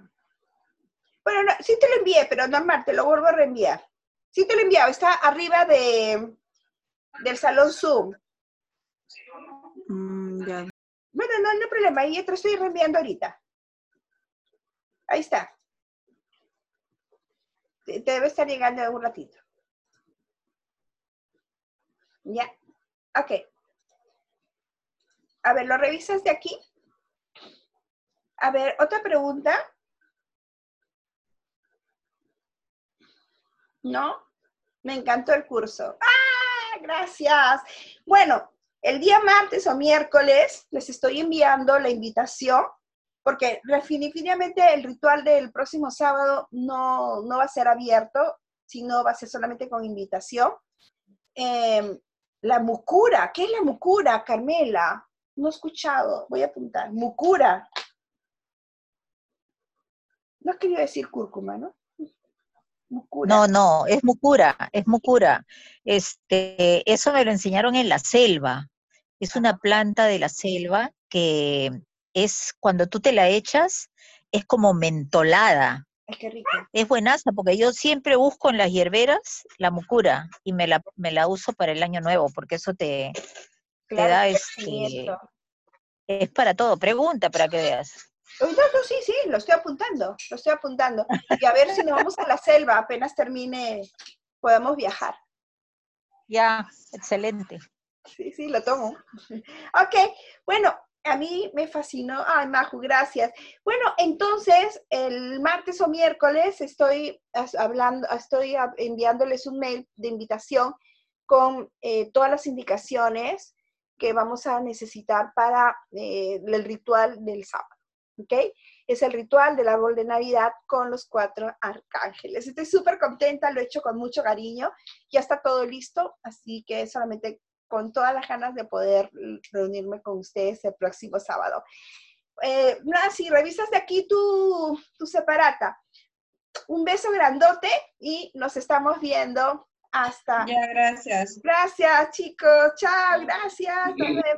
Bueno, sí te lo envié, pero normal, te lo vuelvo a reenviar. Sí te lo he enviado, está arriba de, del salón Zoom. Mm, Bueno, no, no hay problema, ahí te lo estoy reenviando ahorita. Ahí está. Te te debe estar llegando en un ratito. Ya. Ok. A ver, ¿lo revisas de aquí? A ver, otra pregunta. ¿No? Me encantó el curso. ¡Ah! Gracias. Bueno, el día martes o miércoles les estoy enviando la invitación porque definitivamente el ritual del próximo sábado no, no va a ser abierto, sino va a ser solamente con invitación. Em, la mucura, ¿qué es la mucura, Carmela? No he escuchado, voy a apuntar. Mucura. No querido decir cúrcuma, ¿no? Mucura. No, no, es mucura, es mucura. Este, eso me lo enseñaron en la selva. Es una planta de la selva que es cuando tú te la echas, es como mentolada. Ay, qué rico. Es buenaza porque yo siempre busco en las hierberas la mucura y me la, me la uso para el año nuevo porque eso te, Claro, da este- es para todo. Pregunta para que veas. No, no, sí, sí, lo estoy apuntando, lo estoy apuntando. Y a ver si nos vamos a la selva, apenas termine, podemos viajar. Ya, excelente. Sí, sí, lo tomo. Ok, bueno, a mí me fascinó. Ay, Maju, gracias. Bueno, entonces, el martes o miércoles estoy hablando, estoy enviándoles un mail de invitación con eh, todas las indicaciones que vamos a necesitar para eh, el ritual del sábado. ¿Ok? Es el ritual del árbol de Navidad con los cuatro arcángeles. Estoy súper contenta, lo he hecho con mucho cariño. Ya está todo listo, así que solamente con todas las ganas de poder reunirme con ustedes el próximo sábado. Eh, Nancy, revisas de aquí tu, tu separata. Un beso grandote y nos estamos viendo hasta. Ya, gracias. Gracias, chicos. Chao, gracias. Nos vemos.